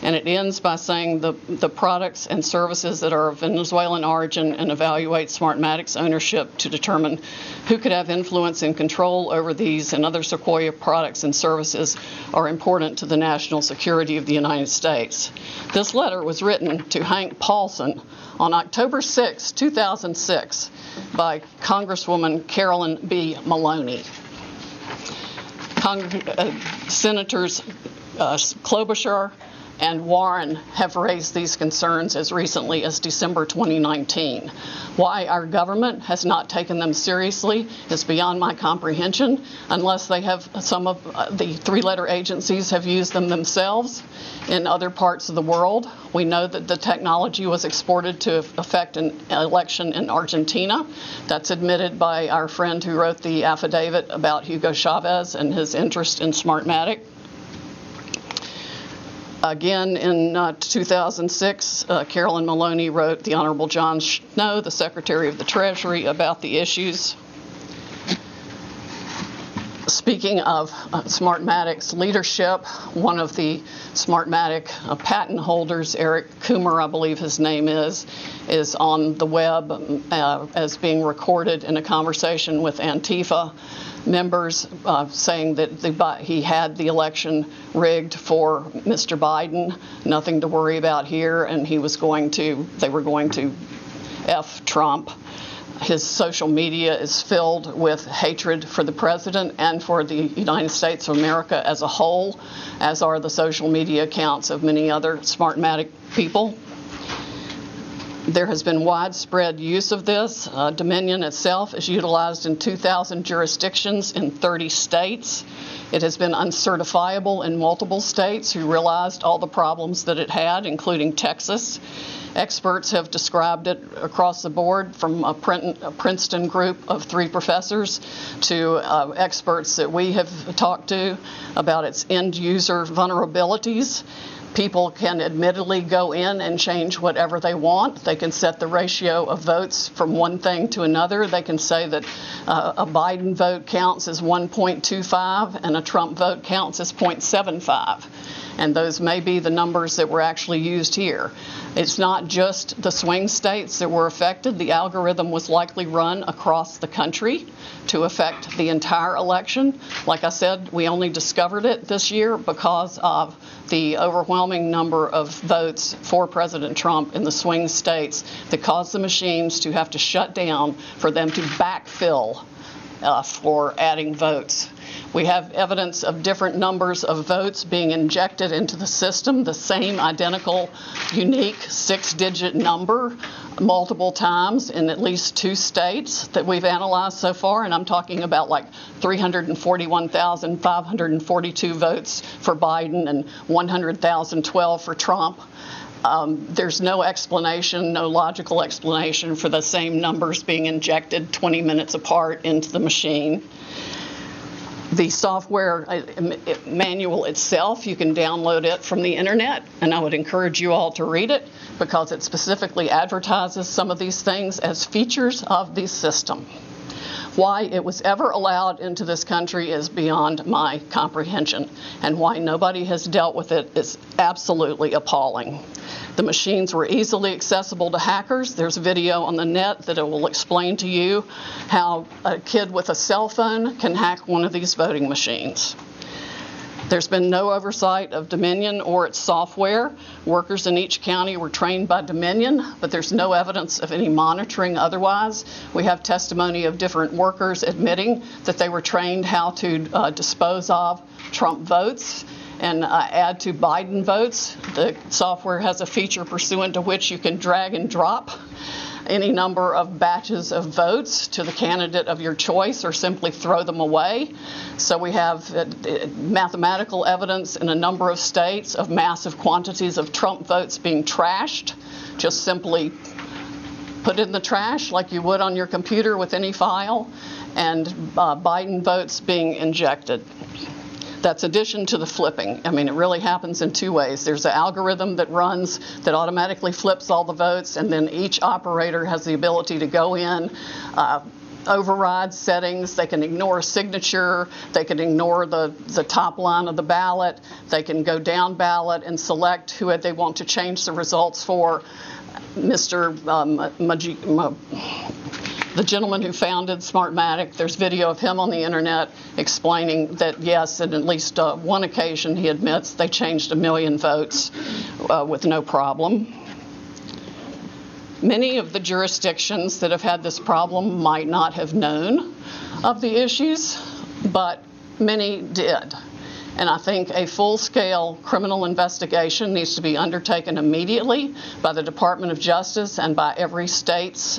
And it ends by saying the, the products and services that are of Venezuelan origin and evaluate Smartmatic's ownership to determine who could have influence and control over these and other Sequoia products and services are important to the national security of the United States. This letter was written to Hank Paulson on October 6, 2006, by Congresswoman Carolyn B. Maloney. Cong- uh, Senators uh, Klobuchar, and Warren have raised these concerns as recently as December 2019. Why our government has not taken them seriously is beyond my comprehension, unless they have some of uh, the three letter agencies have used them themselves in other parts of the world. We know that the technology was exported to affect an election in Argentina. That's admitted by our friend who wrote the affidavit about Hugo Chavez and his interest in Smartmatic. Again, in uh, 2006, uh, Carolyn Maloney wrote the Honorable John Snow, the Secretary of the Treasury, about the issues. Speaking of uh, Smartmatic's leadership, one of the Smartmatic uh, patent holders, Eric Coomer, I believe his name is, is on the web uh, as being recorded in a conversation with Antifa members uh, saying that the, he had the election rigged for Mr. Biden, nothing to worry about here, and he was going to, they were going to F Trump. His social media is filled with hatred for the president and for the United States of America as a whole, as are the social media accounts of many other Smartmatic people. There has been widespread use of this. Uh, Dominion itself is utilized in 2,000 jurisdictions in 30 states. It has been uncertifiable in multiple states who realized all the problems that it had, including Texas. Experts have described it across the board from a, Princeton group of three professors to uh, experts that we have talked to about its end user vulnerabilities. People can admittedly go in and change whatever they want. They can set the ratio of votes from one thing to another. They can say that uh, a Biden vote counts as 1.25 and a Trump vote counts as 0.75 and those may be the numbers that were actually used here. It's not just the swing states that were affected. The algorithm was likely run across the country to affect the entire election. Like I said, we only discovered it this year because of the overwhelming number of votes for President Trump in the swing states that caused the machines to have to shut down for them to backfill uh, for adding votes. We have evidence of different numbers of votes being injected into the system, the same identical, unique six digit number multiple times in at least two states that we've analyzed so far. And I'm talking about like 341,542 votes for Biden and 100,012 for Trump. Um, there's no explanation, no logical explanation for the same numbers being injected 20 minutes apart into the machine the software uh, manual itself, you can download it from the internet, and I would encourage you all to read it because it specifically advertises some of these things as features of the system. Why it was ever allowed into this country is beyond my comprehension, and why nobody has dealt with it is absolutely appalling. The machines were easily accessible to hackers. There's video on the net that will explain to you how a kid with a cell phone can hack one of these voting machines. There's been no oversight of Dominion or its software. Workers in each county were trained by Dominion, but there's no evidence of any monitoring otherwise. We have testimony of different workers admitting that they were trained how to uh, dispose of Trump votes and uh, add to Biden votes. The software has a feature pursuant to which you can drag and drop any number of batches of votes to the candidate of your choice or simply throw them away. So we have uh, mathematical evidence in a number of states of massive quantities of Trump votes being trashed, just simply put in the trash like you would on your computer with any file, and uh, Biden votes being injected. That's addition to the flipping. I mean, it really happens in two ways. There's an algorithm that runs that automatically flips all the votes, and then each operator has the ability to go in. Uh, override settings. They can ignore a signature. They can ignore the, the top line of the ballot. They can go down ballot and select who they want to change the results for. Mr. Um, Maj- the gentleman who founded Smartmatic, there's video of him on the internet explaining that yes, at at least uh, one occasion he admits they changed a million votes uh, with no problem. Many of the jurisdictions that have had this problem might not have known of the issues, but many did. And I think a full scale criminal investigation needs to be undertaken immediately by the Department of Justice and by every state's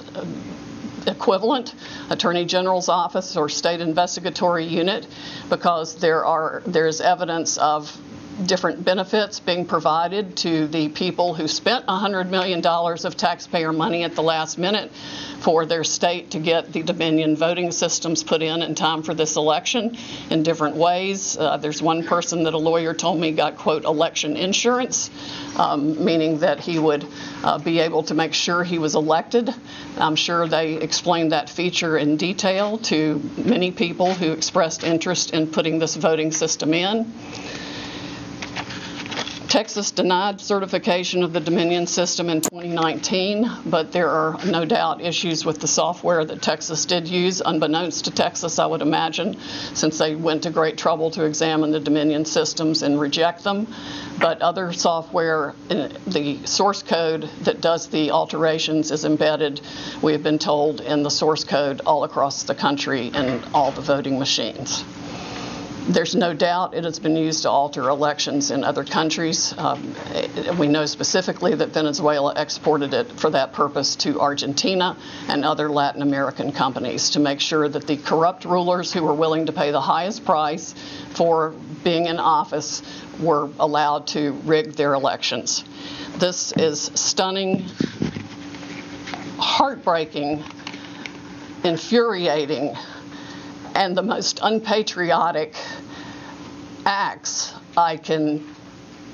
equivalent, Attorney General's office or state investigatory unit, because there are there's evidence of different benefits being provided to the people who spent $100 million of taxpayer money at the last minute for their state to get the Dominion voting systems put in in time for this election in different ways. Uh, there's one person that a lawyer told me got, quote, election insurance, um, meaning that he would uh, be able to make sure he was elected. I'm sure they explained that feature in detail to many people who expressed interest in putting this voting system in. Texas denied certification of the Dominion system in 2019, but there are no doubt issues with the software that Texas did use, unbeknownst to Texas, I would imagine, since they went to great trouble to examine the Dominion systems and reject them. But other software, uh, the source code that does the alterations is embedded, we have been told, in the source code all across the country in all the voting machines. There's no doubt it has been used to alter elections in other countries. Um, we know specifically that Venezuela exported it for that purpose to Argentina and other Latin American companies to make sure that the corrupt rulers who were willing to pay the highest price for being in office were allowed to rig their elections. This is stunning, heartbreaking, infuriating and the most unpatriotic acts I can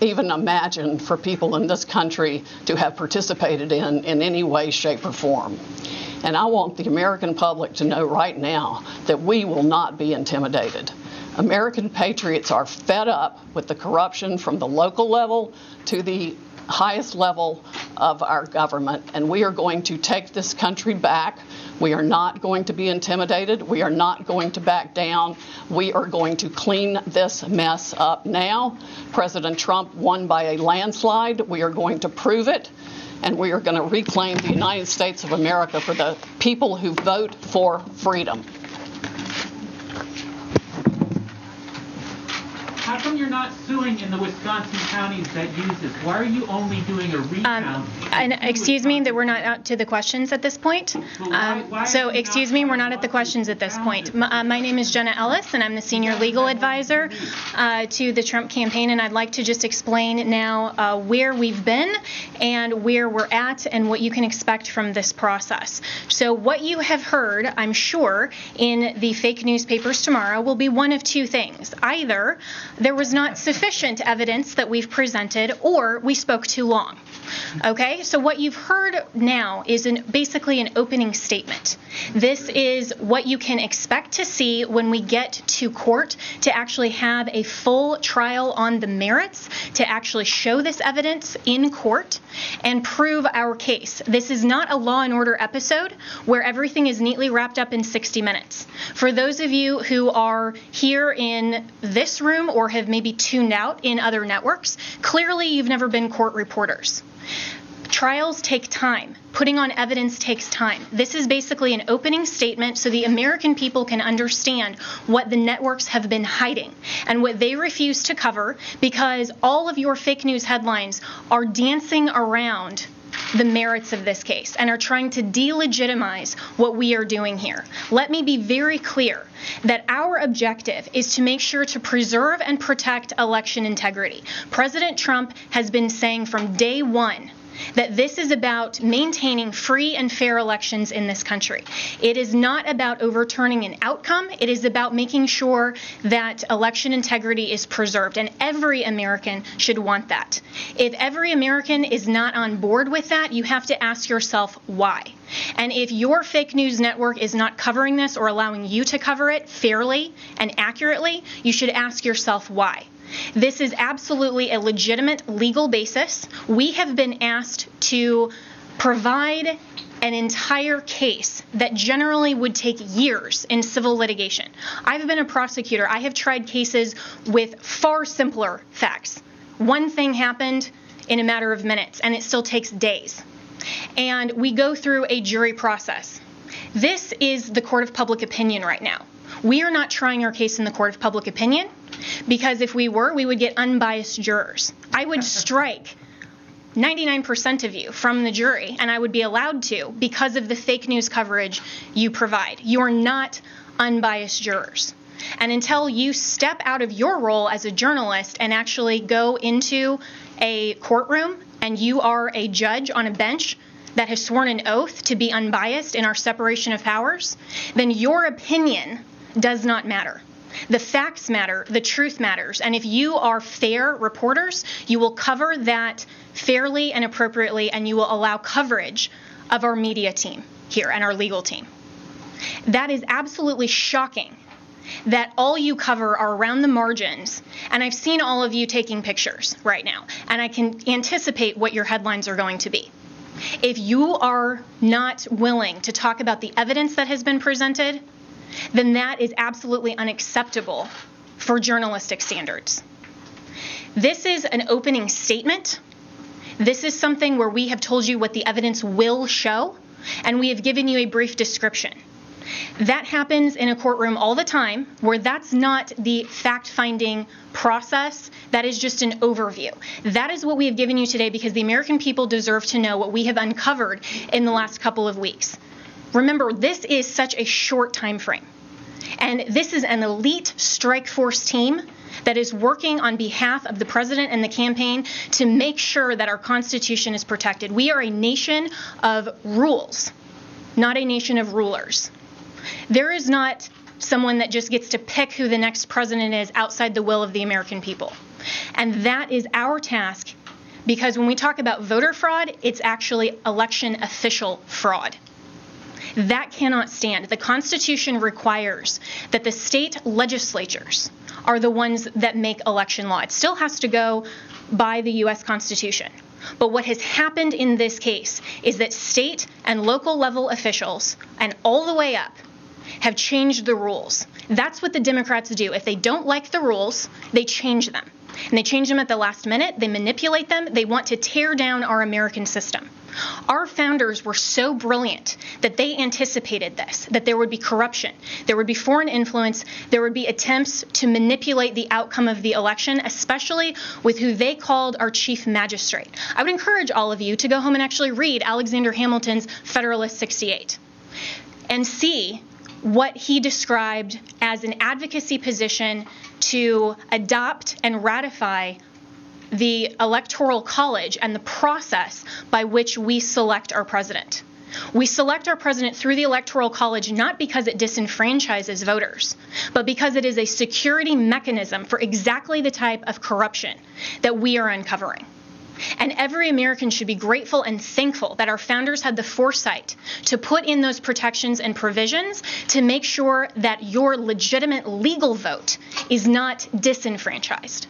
even imagine for people in this country to have participated in in any way, shape, or form. And I want the American public to know right now that we will not be intimidated. American patriots are fed up with the corruption from the local level to the highest level of our government, and we are going to take this country back. We are not going to be intimidated. We are not going to back down. We are going to clean this mess up now. President Trump won by a landslide. We are going to prove it. And we are going to reclaim the United States of America for the people who vote for freedom. How come you're not suing in the Wisconsin counties that use this? Why are you only doing a recount? Um, and excuse me that we're not out to the questions at this point. Um, so excuse me, we're not at the questions at this point. My, uh, my name is Jenna Ellis, and I'm the senior legal advisor uh, to the Trump campaign, and I'd like to just explain now uh, where we've been and where we're at and what you can expect from this process. So what you have heard, I'm sure, in the fake newspapers tomorrow will be one of two things. Either there was not sufficient evidence that we've presented, or we spoke too long. Okay, so what you've heard now is an, basically an opening statement. This is what you can expect to see when we get to court to actually have a full trial on the merits, to actually show this evidence in court and prove our case. This is not a law and order episode where everything is neatly wrapped up in 60 minutes. For those of you who are here in this room or have maybe tuned out in other networks, clearly you've never been court reporters. Trials take time. Putting on evidence takes time. This is basically an opening statement so the American people can understand what the networks have been hiding and what they refuse to cover because all of your fake news headlines are dancing around the merits of this case and are trying to delegitimize what we are doing here. Let me be very clear that our objective is to make sure to preserve and protect election integrity. President Trump has been saying from day one that this is about maintaining free and fair elections in this country. It is not about overturning an outcome, it is about making sure that election integrity is preserved, and every American should want that. If every American is not on board with that, you have to ask yourself why. And if your fake news network is not covering this or allowing you to cover it fairly and accurately, you should ask yourself why. This is absolutely a legitimate legal basis. We have been asked to provide an entire case that generally would take years in civil litigation. I've been a prosecutor. I have tried cases with far simpler facts. One thing happened in a matter of minutes, and it still takes days. And we go through a jury process. This is the court of public opinion right now. We are not trying our case in the court of public opinion because if we were, we would get unbiased jurors. I would strike 99% of you from the jury, and I would be allowed to because of the fake news coverage you provide. You are not unbiased jurors. And until you step out of your role as a journalist and actually go into a courtroom and you are a judge on a bench that has sworn an oath to be unbiased in our separation of powers, then your opinion does not matter. The facts matter, the truth matters. And if you are fair reporters, you will cover that fairly and appropriately, and you will allow coverage of our media team here and our legal team. That is absolutely shocking that all you cover are around the margins. And I've seen all of you taking pictures right now, and I can anticipate what your headlines are going to be. If you are not willing to talk about the evidence that has been presented, then that is absolutely unacceptable for journalistic standards. This is an opening statement. This is something where we have told you what the evidence will show, and we have given you a brief description. That happens in a courtroom all the time, where that's not the fact finding process. That is just an overview. That is what we have given you today because the American people deserve to know what we have uncovered in the last couple of weeks. Remember, this is such a short time frame. And this is an elite strike force team that is working on behalf of the president and the campaign to make sure that our Constitution is protected. We are a nation of rules, not a nation of rulers. There is not someone that just gets to pick who the next president is outside the will of the American people. And that is our task because when we talk about voter fraud, it's actually election official fraud. That cannot stand. The Constitution requires that the state legislatures are the ones that make election law. It still has to go by the U.S. Constitution. But what has happened in this case is that state and local level officials, and all the way up, have changed the rules. That's what the Democrats do. If they don't like the rules, they change them. And they change them at the last minute, they manipulate them, they want to tear down our American system. Our founders were so brilliant that they anticipated this, that there would be corruption, there would be foreign influence, there would be attempts to manipulate the outcome of the election, especially with who they called our chief magistrate. I would encourage all of you to go home and actually read Alexander Hamilton's Federalist 68 and see what he described as an advocacy position to adopt and ratify the Electoral College and the process by which we select our president. We select our president through the Electoral College not because it disenfranchises voters, but because it is a security mechanism for exactly the type of corruption that we are uncovering. And every American should be grateful and thankful that our founders had the foresight to put in those protections and provisions to make sure that your legitimate legal vote is not disenfranchised.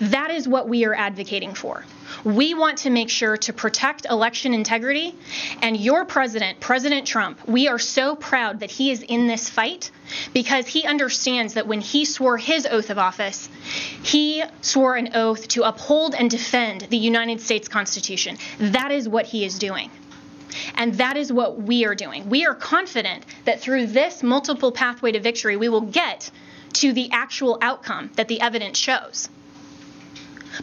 That is what we are advocating for. We want to make sure to protect election integrity. And your president, President Trump, we are so proud that he is in this fight because he understands that when he swore his oath of office, he swore an oath to uphold and defend the United States Constitution. That is what he is doing. And that is what we are doing. We are confident that through this multiple pathway to victory, we will get to the actual outcome that the evidence shows.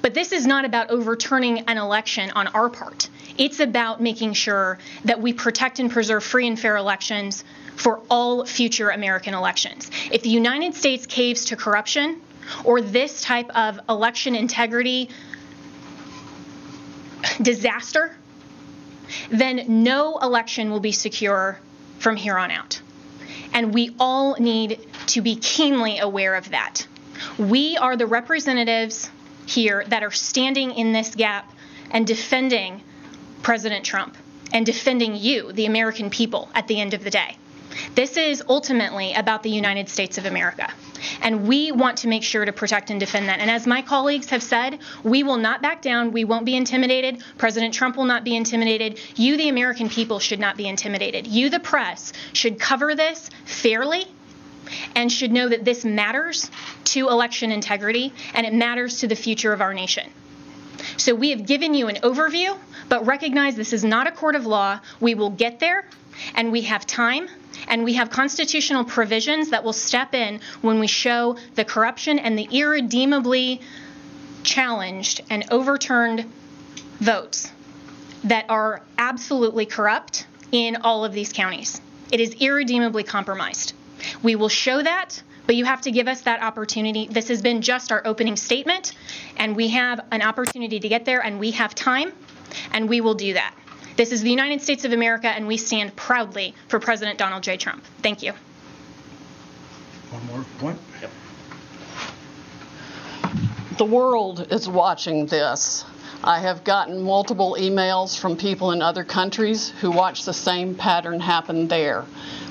But this is not about overturning an election on our part. It's about making sure that we protect and preserve free and fair elections for all future American elections. If the United States caves to corruption or this type of election integrity disaster, then no election will be secure from here on out. And we all need to be keenly aware of that. We are the representatives here that are standing in this gap and defending President Trump and defending you, the American people, at the end of the day. This is ultimately about the United States of America. And we want to make sure to protect and defend that. And as my colleagues have said, we will not back down. We won't be intimidated. President Trump will not be intimidated. You, the American people, should not be intimidated. You, the press, should cover this fairly and should know that this matters to election integrity and it matters to the future of our nation. So we have given you an overview, but recognize this is not a court of law. We will get there, and we have time, and we have constitutional provisions that will step in when we show the corruption and the irredeemably challenged and overturned votes that are absolutely corrupt in all of these counties. It is irredeemably compromised. We will show that But you have to give us that opportunity. This has been just our opening statement, and we have an opportunity to get there, and we have time, and we will do that. This is the United States of America, and we stand proudly for President Donald J. Trump. Thank you. One more point? The world is watching this. I have gotten multiple emails from people in other countries who watch the same pattern happen there.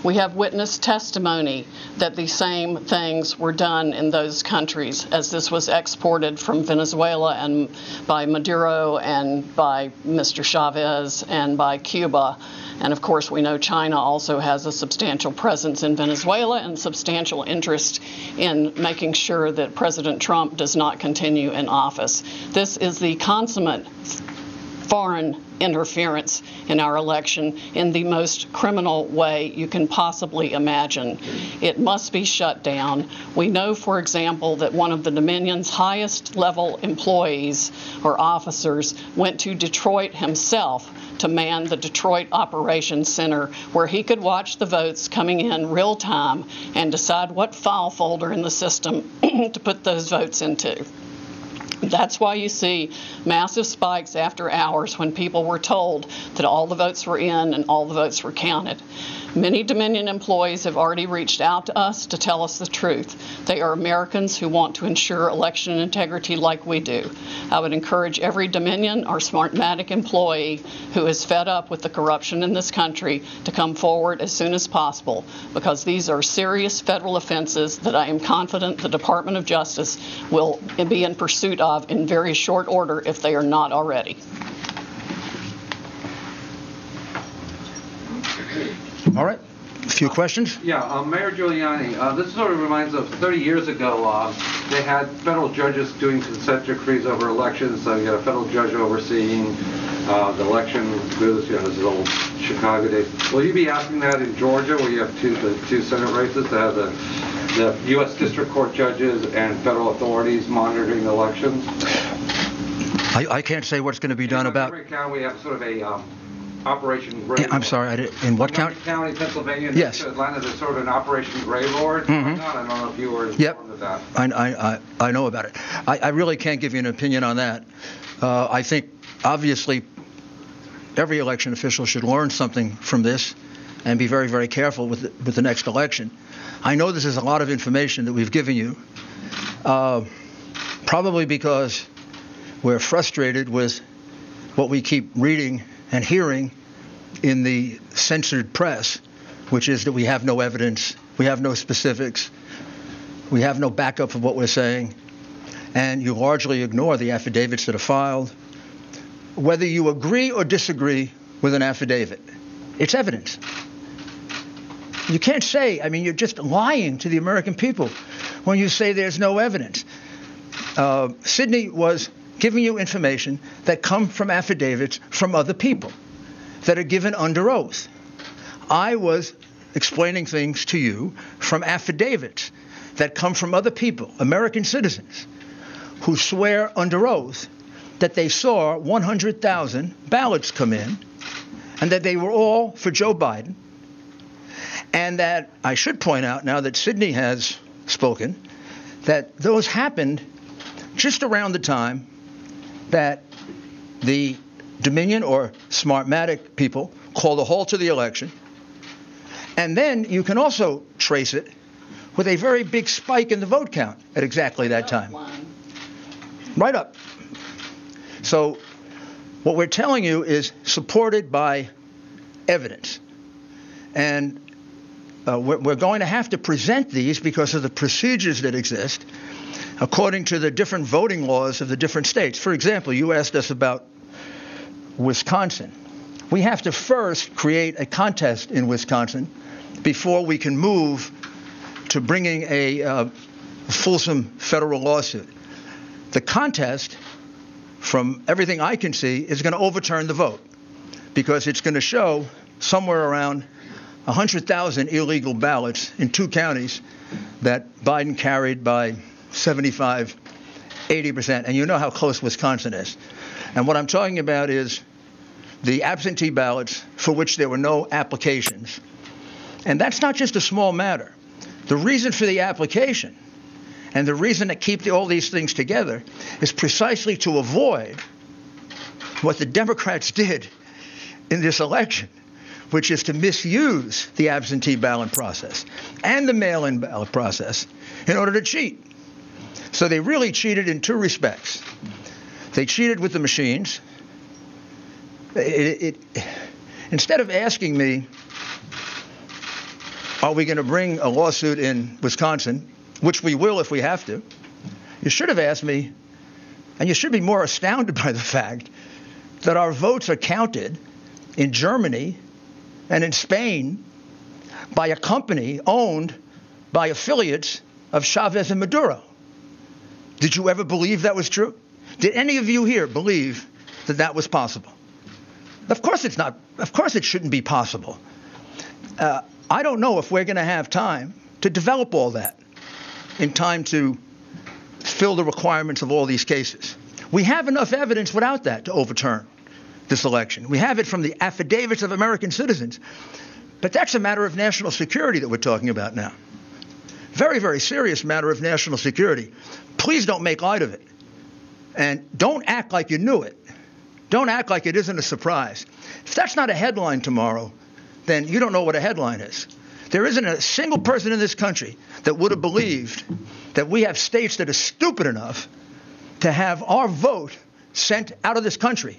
We have witness testimony that the same things were done in those countries as this was exported from Venezuela and by Maduro and by Mr. Chavez and by Cuba. And of course, we know China also has a substantial presence in Venezuela and substantial interest in making sure that President Trump does not continue in office. This is the consummate foreign interference in our election in the most criminal way you can possibly imagine. It must be shut down. We know, for example, that one of the Dominion's highest level employees or officers went to Detroit himself to man the Detroit Operations Center where he could watch the votes coming in real time and decide what file folder in the system to put those votes into. That's why you see massive spikes after hours when people were told that all the votes were in and all the votes were counted. Many Dominion employees have already reached out to us to tell us the truth. They are Americans who want to ensure election integrity like we do. I would encourage every Dominion or Smartmatic employee who is fed up with the corruption in this country to come forward as soon as possible because these are serious federal offenses that I am confident the Department of Justice will be in pursuit of in very short order if they are not already. All right. A few questions? Yeah, uh, Mayor Giuliani, uh, this sort of reminds of 30 years ago, uh, they had federal judges doing consent decrees over elections. So you had a federal judge overseeing uh, the election. This, you know, this is old Chicago days. Will you be asking that in Georgia, where you have two the two Senate races to have the the U.S. District Court judges and federal authorities monitoring elections? I, I can't say what's going to be done about. Montgomery County, we have sort of a um, Operation Gray. I'm sorry, I did, in what county? Montgomery County, Pennsylvania, Yes. Atlanta, there's sort of an Operation Greylord Mhm. going on. I don't know if you were Yep. informed of that. I, I, I, I know about it. I, I really can't give you an opinion on that. Uh, I think, obviously, every election official should learn something from this and be very, very careful with the, with the next election. I know this is a lot of information that we've given you, uh, probably because we're frustrated with what we keep reading and hearing in the censored press, which is that we have no evidence, we have no specifics, we have no backup of what we're saying, and you largely ignore the affidavits that are filed. Whether you agree or disagree with an affidavit, it's evidence. You can't say, I mean, you're just lying to the American people when you say there's no evidence. Uh, Sidney was giving you information that come from affidavits from other people that are given under oath. I was explaining things to you from affidavits that come from other people, American citizens, who swear under oath that they saw 100,000 ballots come in and that they were all for Joe Biden. And that I should point out now that Sidney has spoken that those happened just around the time that the Dominion or Smartmatic people called a halt to the election. And then you can also trace it with a very big spike in the vote count at exactly that time. Right up. So what we're telling you is supported by evidence. And uh, we're, we're going to have to present these because of the procedures that exist according to the different voting laws of the different states. For example, you asked us about Wisconsin. We have to first create a contest in Wisconsin before we can move to bringing a uh, fulsome federal lawsuit. The contest, from everything I can see, is going to overturn the vote because it's going to show somewhere around 100,000 illegal ballots in two counties that Biden carried by 75, 80%. And you know how close Wisconsin is. And what I'm talking about is the absentee ballots for which there were no applications. And that's not just a small matter. The reason for the application and the reason to keep the, all these things together is precisely to avoid what the Democrats did in this election, which is to misuse the absentee ballot process and the mail in ballot process in order to cheat. So they really cheated in two respects. They cheated with the machines. It, it, instead of asking me, are we going to bring a lawsuit in Wisconsin, which we will if we have to, you should have asked me, and you should be more astounded by the fact that our votes are counted in Germany and in Spain by a company owned by affiliates of Chavez and Maduro. Did you ever believe that was true? Did any of you here believe that that was possible? Of course it's not. Of course it shouldn't be possible. Uh, I don't know if we're going to have time to develop all that in time to fill the requirements of all these cases. We have enough evidence without that to overturn this election. We have it from the affidavits of American citizens. But that's a matter of national security that we're talking about now. Very, very serious matter of national security. Please don't make light of it. And don't act like you knew it. Don't act like it isn't a surprise. If that's not a headline tomorrow, then you don't know what a headline is. There isn't a single person in this country that would have believed that we have states that are stupid enough to have our vote sent out of this country.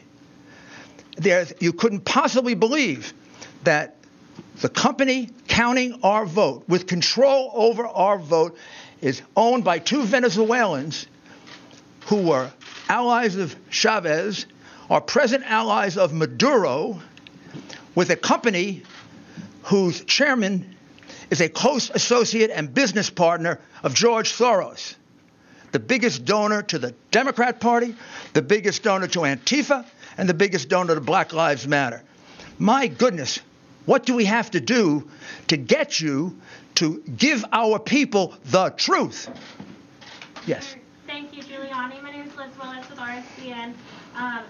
There, you couldn't possibly believe that the company counting our vote, with control over our vote, is owned by two Venezuelans who were allies of Chavez, are present allies of Maduro, with a company whose chairman is a close associate and business partner of George Soros, the biggest donor to the Democrat Party, the biggest donor to Antifa, and the biggest donor to Black Lives Matter. My goodness, what do we have to do to get you to give our people the truth? Yes. Thank you, Giuliani. My name is Liz Willis with RSBN. Um,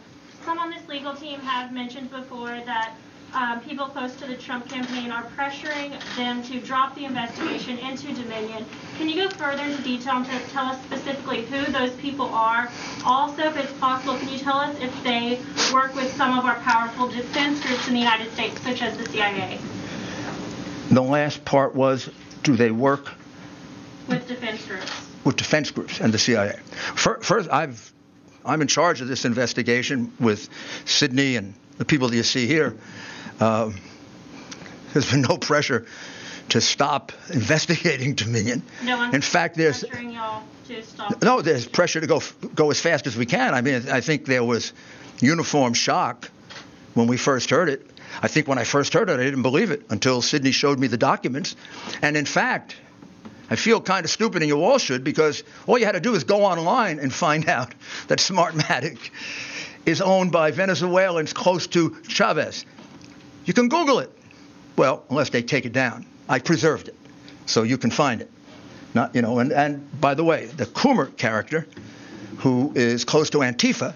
some on this legal team have mentioned before that um, people close to the Trump campaign are pressuring them to drop the investigation into Dominion. Can you go further into detail and tell us specifically who those people are? Also, if it's possible, can you tell us if they work with some of our powerful defense groups in the United States, such as the CIA? The last part was do they work with defense groups? With defense groups and the CIA. First, I've I'm in charge of this investigation with Sidney and the people that you see here. Uh, there's been no pressure to stop investigating Dominion. No one's in fact, there's no, there's pressure to go go as fast as we can. I mean, I think there was uniform shock when we first heard it. I think when I first heard it, I didn't believe it until Sidney showed me the documents. And in fact, I feel kind of stupid, and you all should, because all you had to do is go online and find out that Smartmatic is owned by Venezuelans close to Chavez. You can Google it. Well, unless they take it down. I preserved it, so you can find it. Not, you know, and, and by the way, the Coomer character, who is close to Antifa,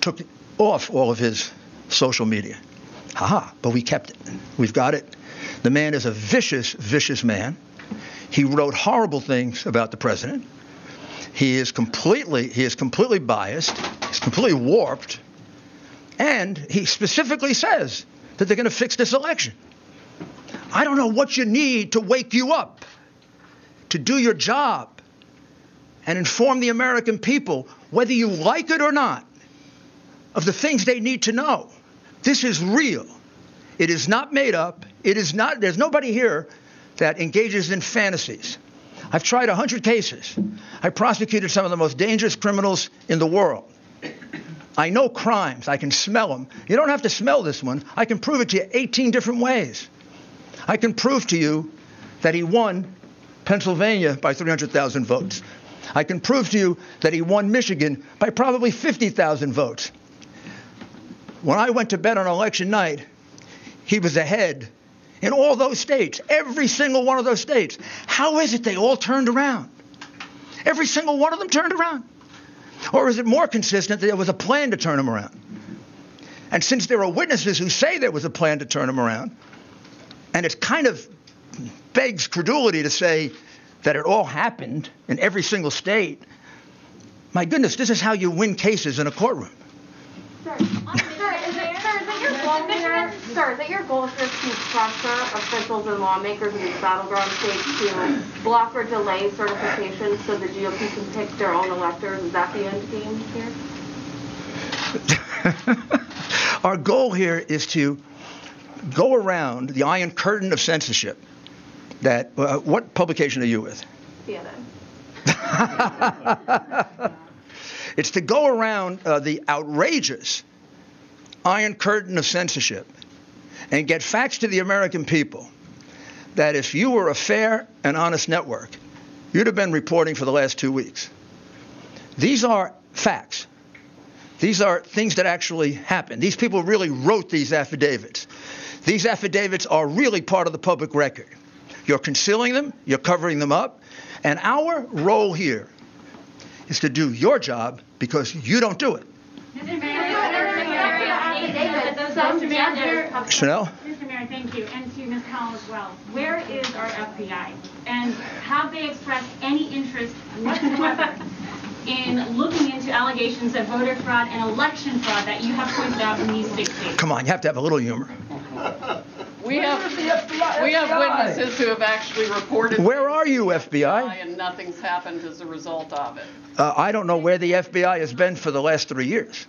took off all of his social media. Haha, but we kept it. We've got it. The man is a vicious, vicious man. He wrote horrible things about the president. He is completely, he is completely biased. He's completely warped. And he specifically says that they're going to fix this election. I don't know what you need to wake you up to do your job and inform the American people, whether you like it or not, of the things they need to know. This is real. It is not made up. It is not, there's nobody here that engages in fantasies. I've tried 100 cases. I prosecuted some of the most dangerous criminals in the world. I know crimes. I can smell them. You don't have to smell this one. I can prove it to you 18 different ways. I can prove to you that he won Pennsylvania by 300,000 votes. I can prove to you that he won Michigan by probably 50,000 votes. When I went to bed on election night, he was ahead in all those states, every single one of those states. How is it they all turned around? Every single one of them turned around. Or is it more consistent that there was a plan to turn him around? And since there are witnesses who say there was a plan to turn him around, and it kind of begs credulity to say that it all happened in every single state. My goodness, this is how you win cases in a courtroom. Sir, sir, is it, sir, is it your goal here, sir, is it your goal here to pressure officials and lawmakers in these battleground states to block or delay certification so the GOP can pick their own electors? Is that the end game here? Our goal here is to go around the iron curtain of censorship that, uh, what publication are you with? CNN. It's to go around uh, the outrageous iron curtain of censorship and get facts to the American people that if you were a fair and honest network, you'd have been reporting for the last two weeks. These are facts. These are things that actually happened. These people really wrote these affidavits. These affidavits are really part of the public record. You're concealing them, you're covering them up, and our role here is to do your job because you don't do it. Some genders have Chanel? Mr. Mayor, thank you, and to Ms. Powell as well. Where is our FBI? And have they expressed any interest whatsoever in looking into allegations of voter fraud and election fraud that you have pointed out in these six states? Come on, you have to have a little humor. We have, we have witnesses who have actually reported. Where are you, things to the FBI? And nothing's happened as a result of it. Uh, I don't know where the FBI has been for the last three years.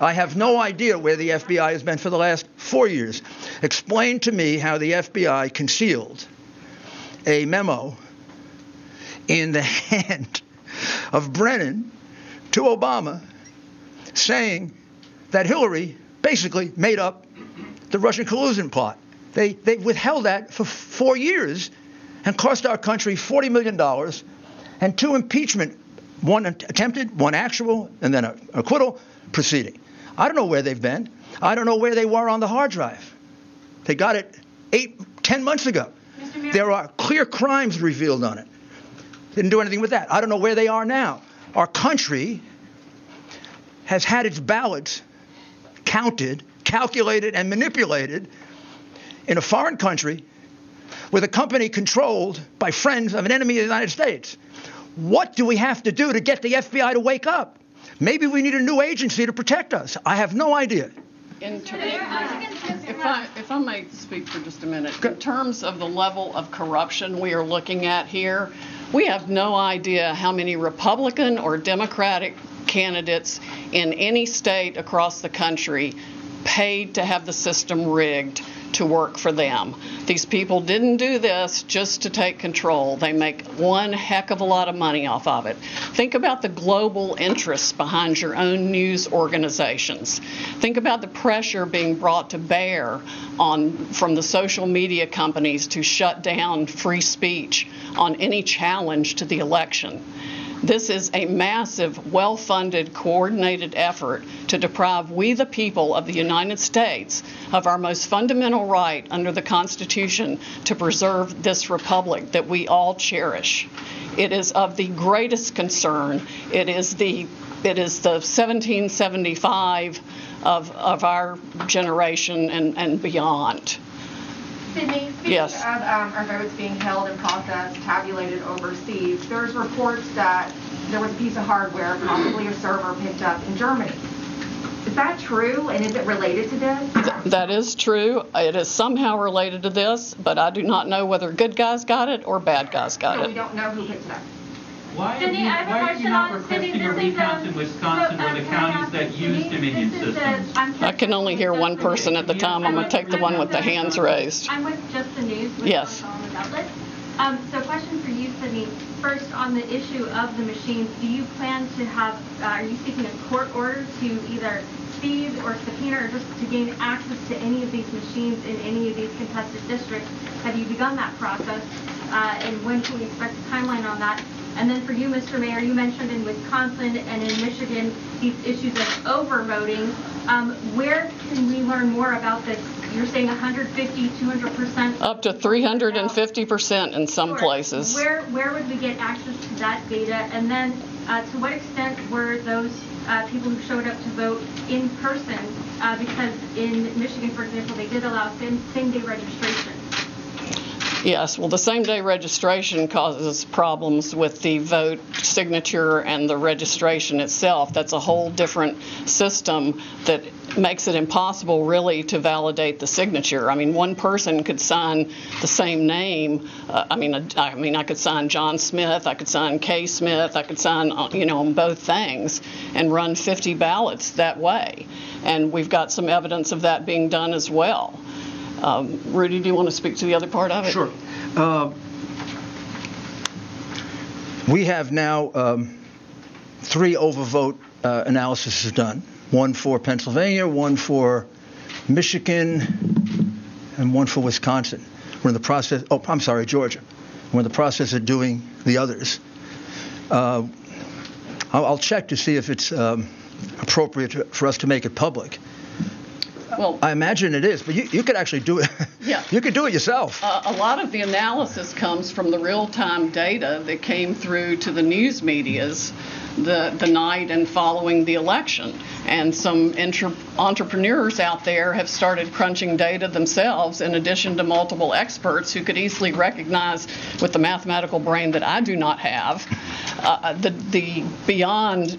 I have no idea where the FBI has been for the last four years. Explain to me how the FBI concealed a memo in the hand of Brennan to Obama saying that Hillary basically made up the Russian collusion plot. They, they withheld that for four years and cost our country $40 million and two impeachment, one attempted, one actual, and then an acquittal proceeding. I don't know where they've been. I don't know where they were on the hard drive. They got it eight, ten months ago. There are clear crimes revealed on it. Didn't do anything with that. I don't know where they are now. Our country has had its ballots counted, calculated, and manipulated in a foreign country with a company controlled by friends of an enemy of the United States. What do we have to do to get the FBI to wake up? Maybe we need a new agency to protect us. I have no idea. In ter- if I, if I may speak for just a minute, in terms of the level of corruption we are looking at here, we have no idea how many Republican or Democratic candidates in any state across the country paid to have the system rigged to work for them. These people didn't do this just to take control. They make one heck of a lot of money off of it. Think about the global interests behind your own news organizations. Think about the pressure being brought to bear on from the social media companies to shut down free speech on any challenge to the election. This is a massive, well funded, coordinated effort to deprive we, the people of the United States, of our most fundamental right under the Constitution to preserve this republic that we all cherish. It is of the greatest concern. It is the it is the 1775 of, of our generation and, and beyond. Sidney, speaking Yes. of um, our votes being held and processed, tabulated overseas, there's reports that there was a piece of hardware, possibly a server, picked up in Germany. Is that true, and is it related to this? That is true. It is somehow related to this, but I do not know whether good guys got it or bad guys got it. So we don't know who picked it up. Why have Sidney, you, I have a why have you question not on- Sidney, requested a this is, recounts um, in Wisconsin so, where um, the can I counties ask that you, use Sidney, Dominion this is the- systems? I'm I can only hear one person at the time. I'm going to take the one with the hands raised. I'm with Just the News, with Yes. Gonzalez Outlet. Um, so question for you, Sidney. First, on the issue of the machines, do you plan to have, uh, are you seeking a court order to either seize or subpoena or just to gain access to any of these machines in any of these contested districts? Have you begun that process? Uh, and when can we expect a timeline on that? And then for you, Mr. Mayor, you mentioned in Wisconsin and in Michigan these issues of overvoting. Um, where can we learn more about this? You're saying 150, 200 percent. Up to 350% in some Sure. places. Where, where would we get access to that data? And then, uh, to what extent were those, uh, people who showed up to vote in person? Uh, because in Michigan, for example, they did allow same, same-day registration. Yes, well, the same-day registration causes problems with the vote signature and the registration itself. That's a whole different system that makes it impossible really to validate the signature. I mean, one person could sign the same name. Uh, I mean, I mean, I could sign John Smith, I could sign Kay Smith, I could sign, uh, you know, on both things and run 50 ballots that way. And we've got some evidence of that being done as well. Um, Rudy, do you want to speak to the other part of it? Sure. Uh, we have now um, three overvote uh, analyses done one for Pennsylvania, one for Michigan, and one for Wisconsin. We're in the process, oh, I'm sorry, Georgia. We're in the process of doing the others. Uh, I'll, I'll, check to see if it's um, appropriate for us to make it public. Well, I imagine it is, but you, you could actually do it. Yeah. you could do it yourself. Uh, a lot of the analysis comes from the real-time data that came through to the news medias the, the night and following the election. And some intra- entrepreneurs out there have started crunching data themselves, in addition to multiple experts who could easily recognize, with the mathematical brain that I do not have, uh, the, the beyond.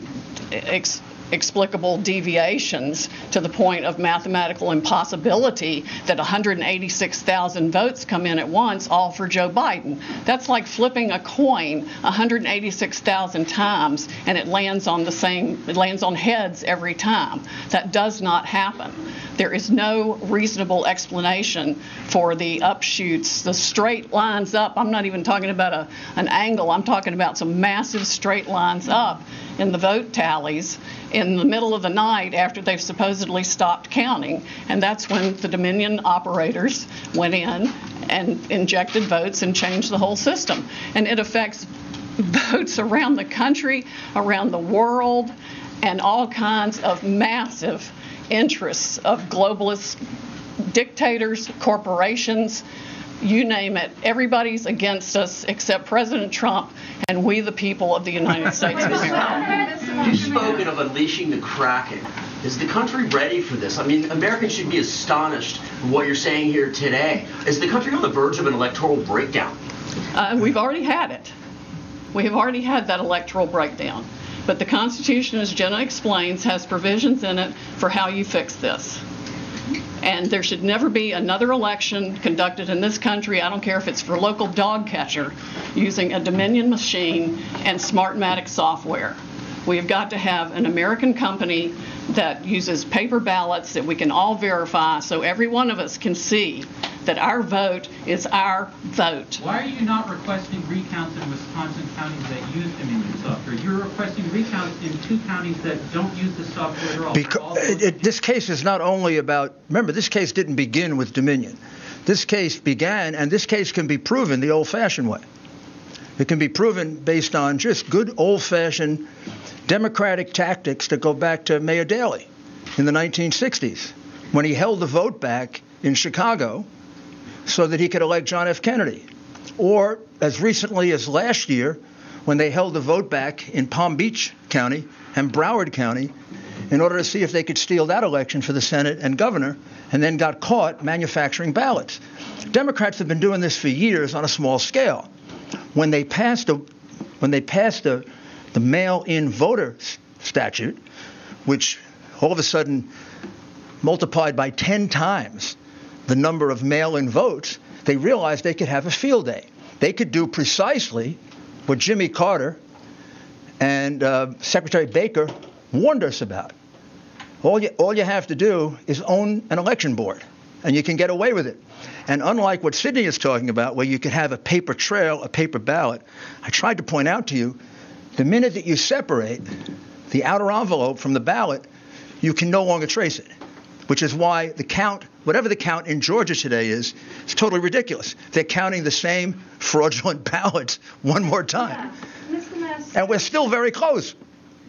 Ex- explicable deviations to the point of mathematical impossibility that 186,000 votes come in at once, all for Joe Biden. That's like flipping a coin 186,000 times and it lands on the same, it lands on heads every time. That does not happen. There is no reasonable explanation for the upshoots, the straight lines up. I'm not even talking about a, an angle, I'm talking about some massive straight lines up in the vote tallies in the middle of the night after they've supposedly stopped counting. And that's when the Dominion operators went in and injected votes and changed the whole system. And it affects votes around the country, around the world, and all kinds of massive interests of globalist dictators, corporations, you name it. Everybody's against us except President Trump and we, the people of the United States of America. You've spoken of unleashing the Kraken. Is the country ready for this? I mean, Americans should be astonished at what you're saying here today. Is the country on the verge of an electoral breakdown? Uh, we've already had it. We have already had that electoral breakdown. But the Constitution, as Jenna explains, has provisions in it for how you fix this. And there should never be another election conducted in this country, I don't care if it's for local dog catcher, using a Dominion machine and Smartmatic software. We have got to have an American company that uses paper ballots that we can all verify so every one of us can see that our vote is our vote. Why are you not requesting recounts in Wisconsin counties that use Dominion software? You're requesting recounts in two counties that don't use the software at all. Because it, it, this case is not only about, remember, this case didn't begin with Dominion. This case began, and this case can be proven the old fashioned way. It can be proven based on just good old fashioned democratic tactics that go back to Mayor Daley in the 1960s when he held the vote back in Chicago so that he could elect John F. Kennedy. Or as recently as last year, when they held the vote back in Palm Beach County and Broward County in order to see if they could steal that election for the Senate and governor, and then got caught manufacturing ballots. Democrats have been doing this for years on a small scale. When they passed a, when they passed the, the mail-in voter statute, which all of a sudden multiplied by 10 times the number of mail in votes, they realized they could have a field day. They could do precisely what Jimmy Carter and uh, Secretary Baker warned us about. All you, all you have to do is own an election board, and you can get away with it. And unlike what Sidney is talking about, where you could have a paper trail, a paper ballot, I tried to point out to you the minute that you separate the outer envelope from the ballot, you can no longer trace it, which is why the count whatever the count in Georgia today is, is totally ridiculous. They're counting the same fraudulent ballots one more time. Yeah. Mr. Mayor, and we're still very close.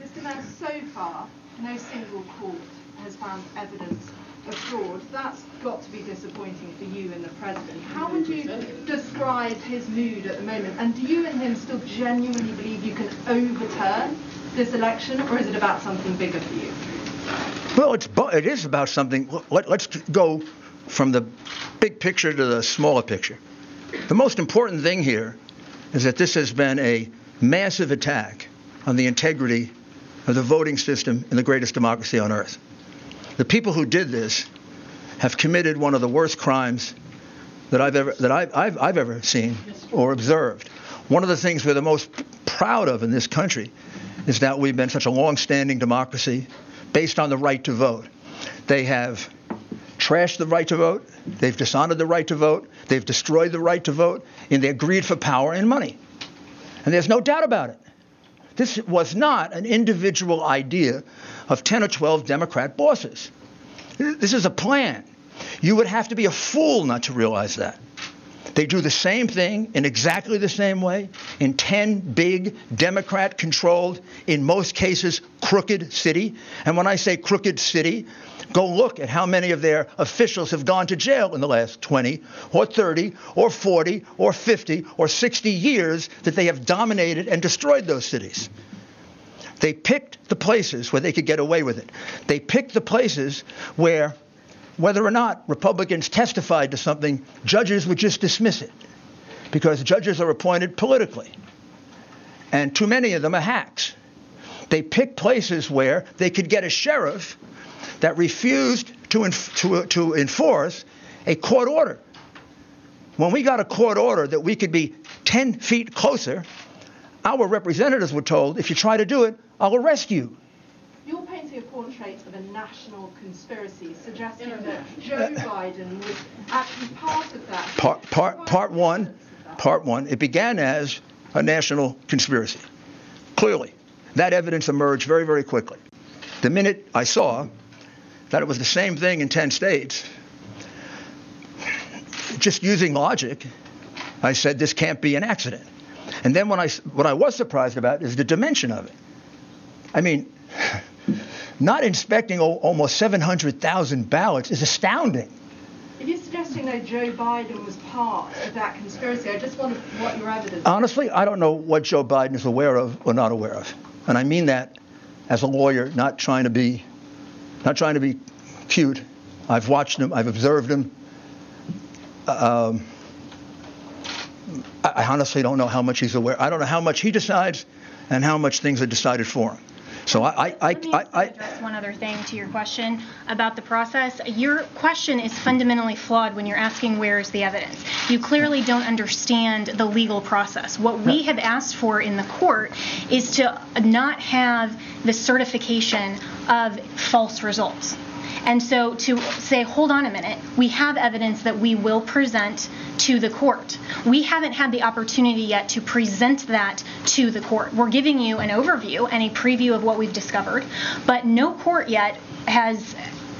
Mr. Mayor, so far, no single court has found evidence fraud. That's got to be disappointing for you and the president. How would you describe his mood at the moment? And do you and him still genuinely believe you can overturn this election, or is it about something bigger for you? Well, it's it is about something. Let, us go from the big picture to the smaller picture. The most important thing here is that this has been a massive attack on the integrity of the voting system in the greatest democracy on earth. The people who did this have committed one of the worst crimes that I've ever that I've, I've, I've ever seen or observed. One of the things we're the most proud of in this country is that we've been such a long-standing democracy based on the right to vote. They have trashed the right to vote. They've dishonored the right to vote. They've destroyed the right to vote in their greed for power and money. And there's no doubt about it. This was not an individual idea of 10 or 12 Democrat bosses. This is a plan. You would have to be a fool not to realize that. They do the same thing in exactly the same way in 10 big Democrat controlled, in most cases, crooked city. And when I say crooked city, go look at how many of their officials have gone to jail in the last 20 or 30 or 40 or 50 or 60 years that they have dominated and destroyed those cities. They picked the places where they could get away with it. They picked the places where whether or not Republicans testified to something, judges would just dismiss it because judges are appointed politically. And too many of them are hacks. They pick places where they could get a sheriff that refused to, enf- to, to enforce a court order. When we got a court order that we could be 10 feet closer, our representatives were told, if you try to do it, I'll arrest you you're a portrait of a national conspiracy, suggesting that Joe uh, uh, Biden was actually part of that. Part, part, part one, part one. It began as a national conspiracy. Clearly, that evidence emerged very, very quickly. The minute I saw that it was the same thing in 10 states, just using logic, I said this can't be an accident. And then when I, what I was surprised about is the dimension of it. I mean, not inspecting almost 700,000 ballots is astounding. If you're suggesting that Joe Biden was part of that conspiracy, I just wonder what your evidence. Honestly, I don't know what Joe Biden is aware of or not aware of, and I mean that as a lawyer, not trying to be, not trying to be cute. I've watched him. I've observed him. Um, I honestly don't know how much he's aware. I don't know how much he decides and how much things are decided for him. So I, I, I, I, I address one other thing to your question about the process. Your question is fundamentally flawed when you're asking where is the evidence. You clearly don't understand the legal process. What we have asked for in the court is to not have the certification of false results. And so to say, hold on a minute, we have evidence that we will present to the court. We haven't had the opportunity yet to present that to the court. We're giving you an overview and a preview of what we've discovered, but no court yet has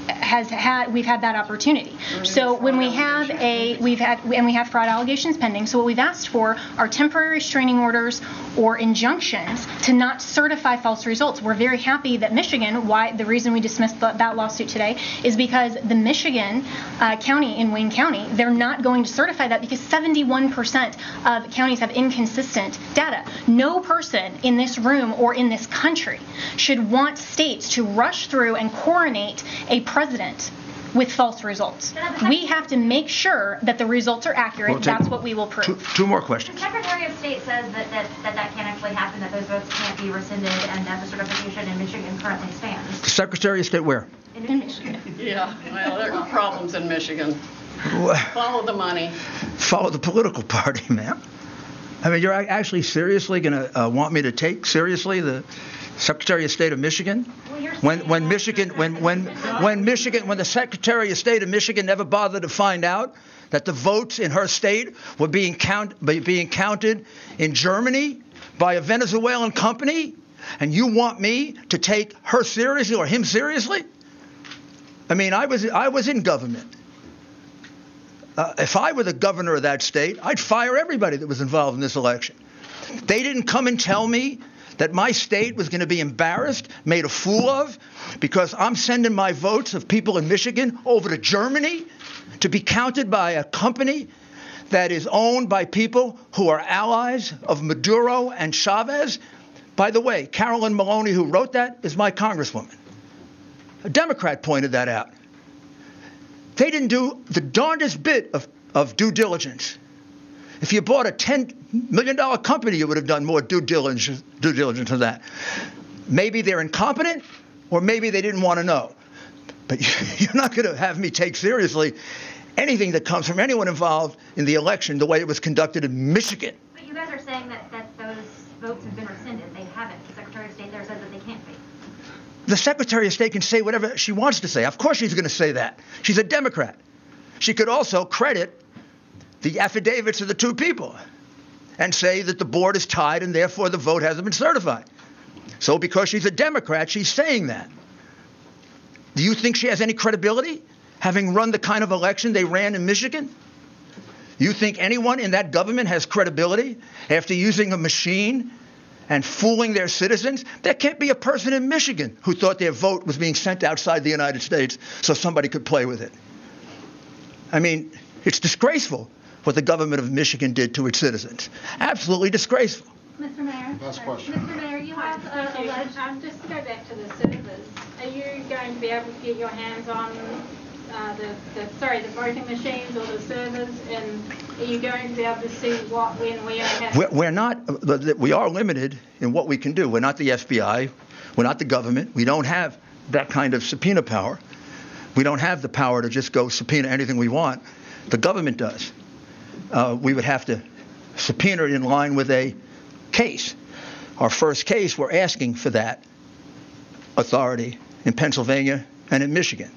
has had we've had that opportunity. So when we have a we've had and we have fraud allegations pending. So what we've asked for are temporary restraining orders or injunctions to not certify false results. We're very happy that Michigan. Why the reason we dismissed the, that lawsuit today is because the Michigan uh, county in Wayne County they're not going to certify that because 71% of counties have inconsistent data. No person in this room or in this country should want states to rush through and coronate a president with false results. We have to make sure that the results are accurate. We'll That's what we will prove. Two, two, more questions. The Secretary of State says that that, that that can't actually happen, that those votes can't be rescinded, and that the certification in Michigan currently stands. The Secretary of State where? In, in Michigan. Yeah, well, there are problems in Michigan. Follow the money. Follow the political party, ma'am. I mean, you're actually seriously going to uh, want me to take seriously the Secretary of State of Michigan? When, when Michigan, when, when, when Michigan, when the Secretary of State of Michigan never bothered to find out that the votes in her state were being, count, being counted in Germany by a Venezuelan company, and you want me to take her seriously or him seriously? I mean, I was, I was in government. Uh, if I were the governor of that state, I'd fire everybody that was involved in this election. They didn't come and tell me that my state was going to be embarrassed, made a fool of, because I'm sending my votes of people in Michigan over to Germany to be counted by a company that is owned by people who are allies of Maduro and Chavez. By the way, Carolyn Maloney, who wrote that, is my congresswoman. A Democrat pointed that out. They didn't do the darndest bit of, of due diligence If you bought a $10 million company, you would have done more due diligence, due diligence than that. Maybe they're incompetent, or maybe they didn't want to know. But you're not going to have me take seriously anything that comes from anyone involved in the election the way it was conducted in Michigan. But you guys are saying that, that those votes have been rescinded. They haven't. The Secretary of State there says that they can't be. The Secretary of State can say whatever she wants to say. Of course, she's going to say that. She's a Democrat. She could also credit the affidavits of the two people and say that the board is tied and therefore the vote hasn't been certified. So, because she's a Democrat, she's saying that. Do you think she has any credibility, having run the kind of election they ran in Michigan? You think anyone in that government has credibility after using a machine and fooling their citizens? There can't be a person in Michigan who thought their vote was being sent outside the United States so somebody could play with it. I mean, it's disgraceful what the government of Michigan did to its citizens. Absolutely disgraceful. Mr. Mayor. Last question. Mr. Mayor, you have uh, alleged, um, just to go back to the servers, are you going to be able to get your hands on uh, the, the, sorry, the voting machines or the servers, and are you going to be able to see what, when, where, and We're, we're not, we are limited in what we can do. We're not the FBI. We're not the government. We don't have that kind of subpoena power. We don't have the power to just go subpoena anything we want. The government does. Uh, we would have to subpoena it in line with a case. Our first case, we're asking for that authority in Pennsylvania and in Michigan.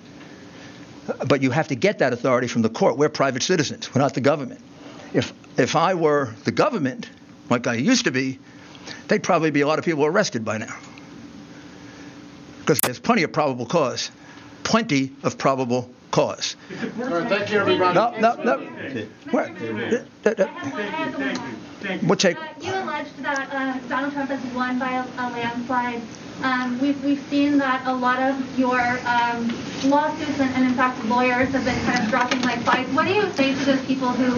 But you have to get that authority from the court. We're private citizens. We're not the government. If if I were the government, like I used to be, they'd probably be a lot of people arrested by now. Because there's plenty of probable cause. Plenty of probable cause. All right, thank you, everybody. No, no, no. Where- that- that- We'll take. Uh, you alleged that uh, Donald Trump has won by a, a landslide. Um, we've, we've seen that a lot of your um, lawsuits and, and, in fact, lawyers have been kind of dropping like flies. What do you say to those people who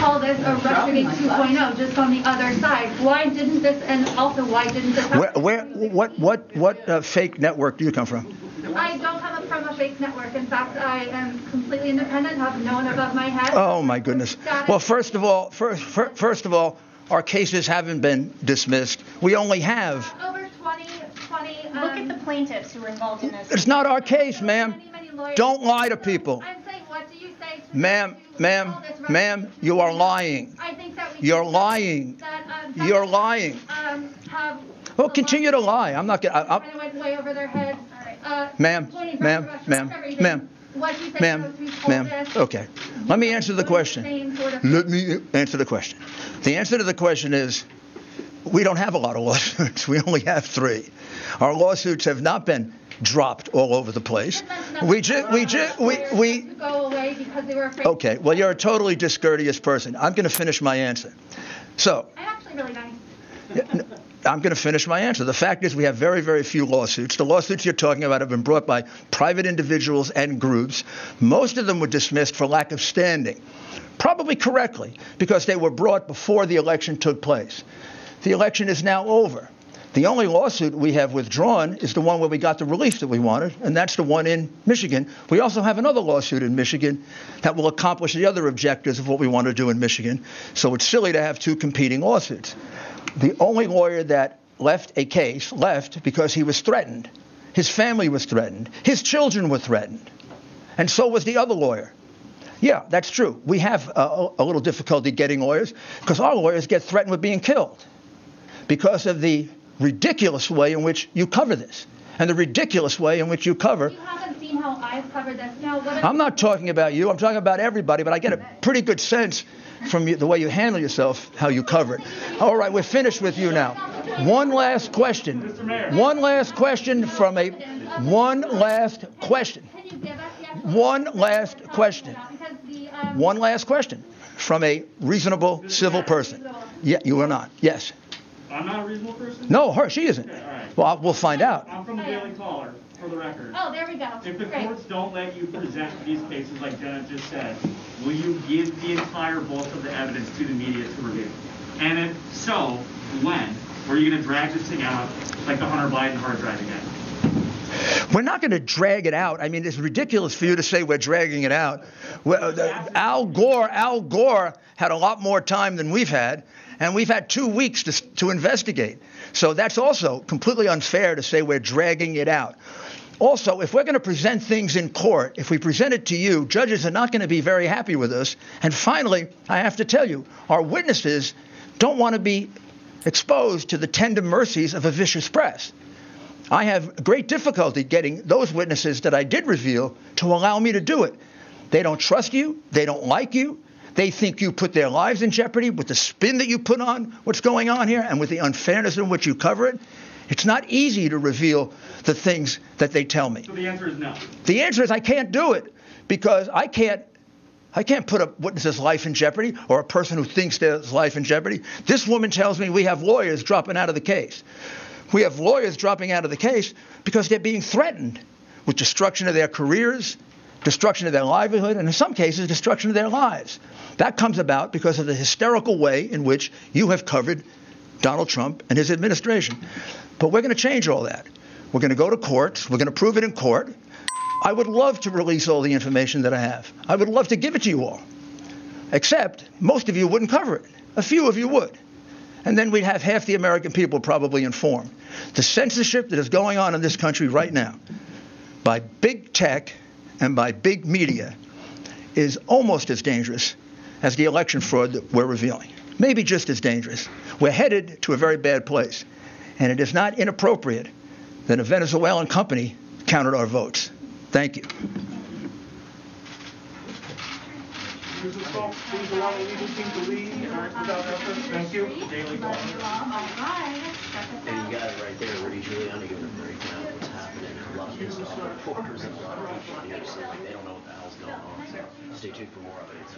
call this a Russiagate 2.0 just on the other side? Why didn't this, and also why didn't this happen? Where, where what, what, what uh, fake network do you come from? I don't have a from a fake network. In fact, I am completely independent, have no one above my head. Oh my goodness. Well, first of all, first, first of all, our cases haven't been dismissed. We only have. Over 20, 20. Um, Look at the plaintiffs who were involved in this. It's not our case, ma'am. Many, many Don't lie to people. I'm saying, what do you say to Ma'am, ma'am, ma'am, you are lying. I think that we You're lying. That, um, You're lying. Um, have Well, continue to lie. I'm not going to. kind of went way over their heads. Uh, Ma'am, ma'am, ma'am, ma'am, What do you say ma'am, to those who ma'am. Okay. Let me answer the question. same sort of- Let me answer the question. The answer to the question is we don't have a lot of lawsuits. We only have three. Our lawsuits have not been dropped all over the place. We just, we just, we, we, to go away because they were afraid. okay, well, you're a totally discourteous person. I'm going to finish my answer. So, I'm actually really nice. I'm going to finish my answer. The fact is, we have very, very few lawsuits. The lawsuits you're talking about have been brought by private individuals and groups. Most of them were dismissed for lack of standing, probably correctly, because they were brought before the election took place. The election is now over. The only lawsuit we have withdrawn is the one where we got the relief that we wanted, and that's the one in Michigan. We also have another lawsuit in Michigan that will accomplish the other objectives of what we want to do in Michigan. So it's silly to have two competing lawsuits. The only lawyer that left a case left because he was threatened. His family was threatened. His children were threatened. And so was the other lawyer. Yeah, that's true. We have a, a little difficulty getting lawyers because our lawyers get threatened with being killed because of the ridiculous way in which you cover this and the ridiculous way in which you cover. You haven't seen how I've covered this. Now, I'm not talking about you. I'm talking about everybody, but I get a pretty good sense from you, the way you handle yourself, how you cover it. All right, we're finished with you now. One last question. One last question from a. One last question. One last question. One last question from a reasonable civil person. Yeah, you are not. Yes. I'm not a reasonable person? No, her. She isn't. Okay, all right. Well, we'll find out. I'm from the Daily Caller, for the record. Oh, there we go. If the Great. courts don't let you present these cases like Jenna just said, will you give the entire bulk of the evidence to the media to review? And if so, when? Or are you going to drag this thing out like the Hunter Biden hard drive again? We're not going to drag it out. I mean, it's ridiculous for you to say we're dragging it out. Well, the- Al Gore, Al Gore had a lot more time than we've had, and we've had two weeks to, to investigate. So that's also completely unfair to say we're dragging it out. Also, if we're going to present things in court, if we present it to you, judges are not going to be very happy with us. And finally, I have to tell you, our witnesses don't want to be exposed to the tender mercies of a vicious press. I have great difficulty getting those witnesses that I did reveal to allow me to do it. They don't trust you, they don't like you, they think you put their lives in jeopardy with the spin that you put on what's going on here and with the unfairness in which you cover it. It's not easy to reveal the things that they tell me. So the answer is no. The answer is I can't do it because I can't I can't put a witness's life in jeopardy or a person who thinks their life in jeopardy. This woman tells me we have lawyers dropping out of the case. We have lawyers dropping out of the case because they're being threatened with destruction of their careers, destruction of their livelihood, and in some cases, destruction of their lives. That comes about because of the hysterical way in which you have covered Donald Trump and his administration. But we're going to change all that. We're going to go to court. We're going to prove it in court. I would love to release all the information that I have. I would love to give it to you all. Except most of you wouldn't cover it. A few of you would. And then we'd have half the American people probably informed. The censorship that is going on in this country right now by big tech and by big media is almost as dangerous as the election fraud that we're revealing. Maybe just as dangerous. We're headed to a very bad place. And it is not inappropriate that a Venezuelan company counted our votes. Thank you. Mrs. Falk, please allow the legal team to lead without effort. Thank you. There you got it right there. Rudy Giuliani giving a breakdown of what's happening. A lot of pissed off uh, reporters and a lot of people here saying they don't know what the hell's going on. So stay tuned for more updates.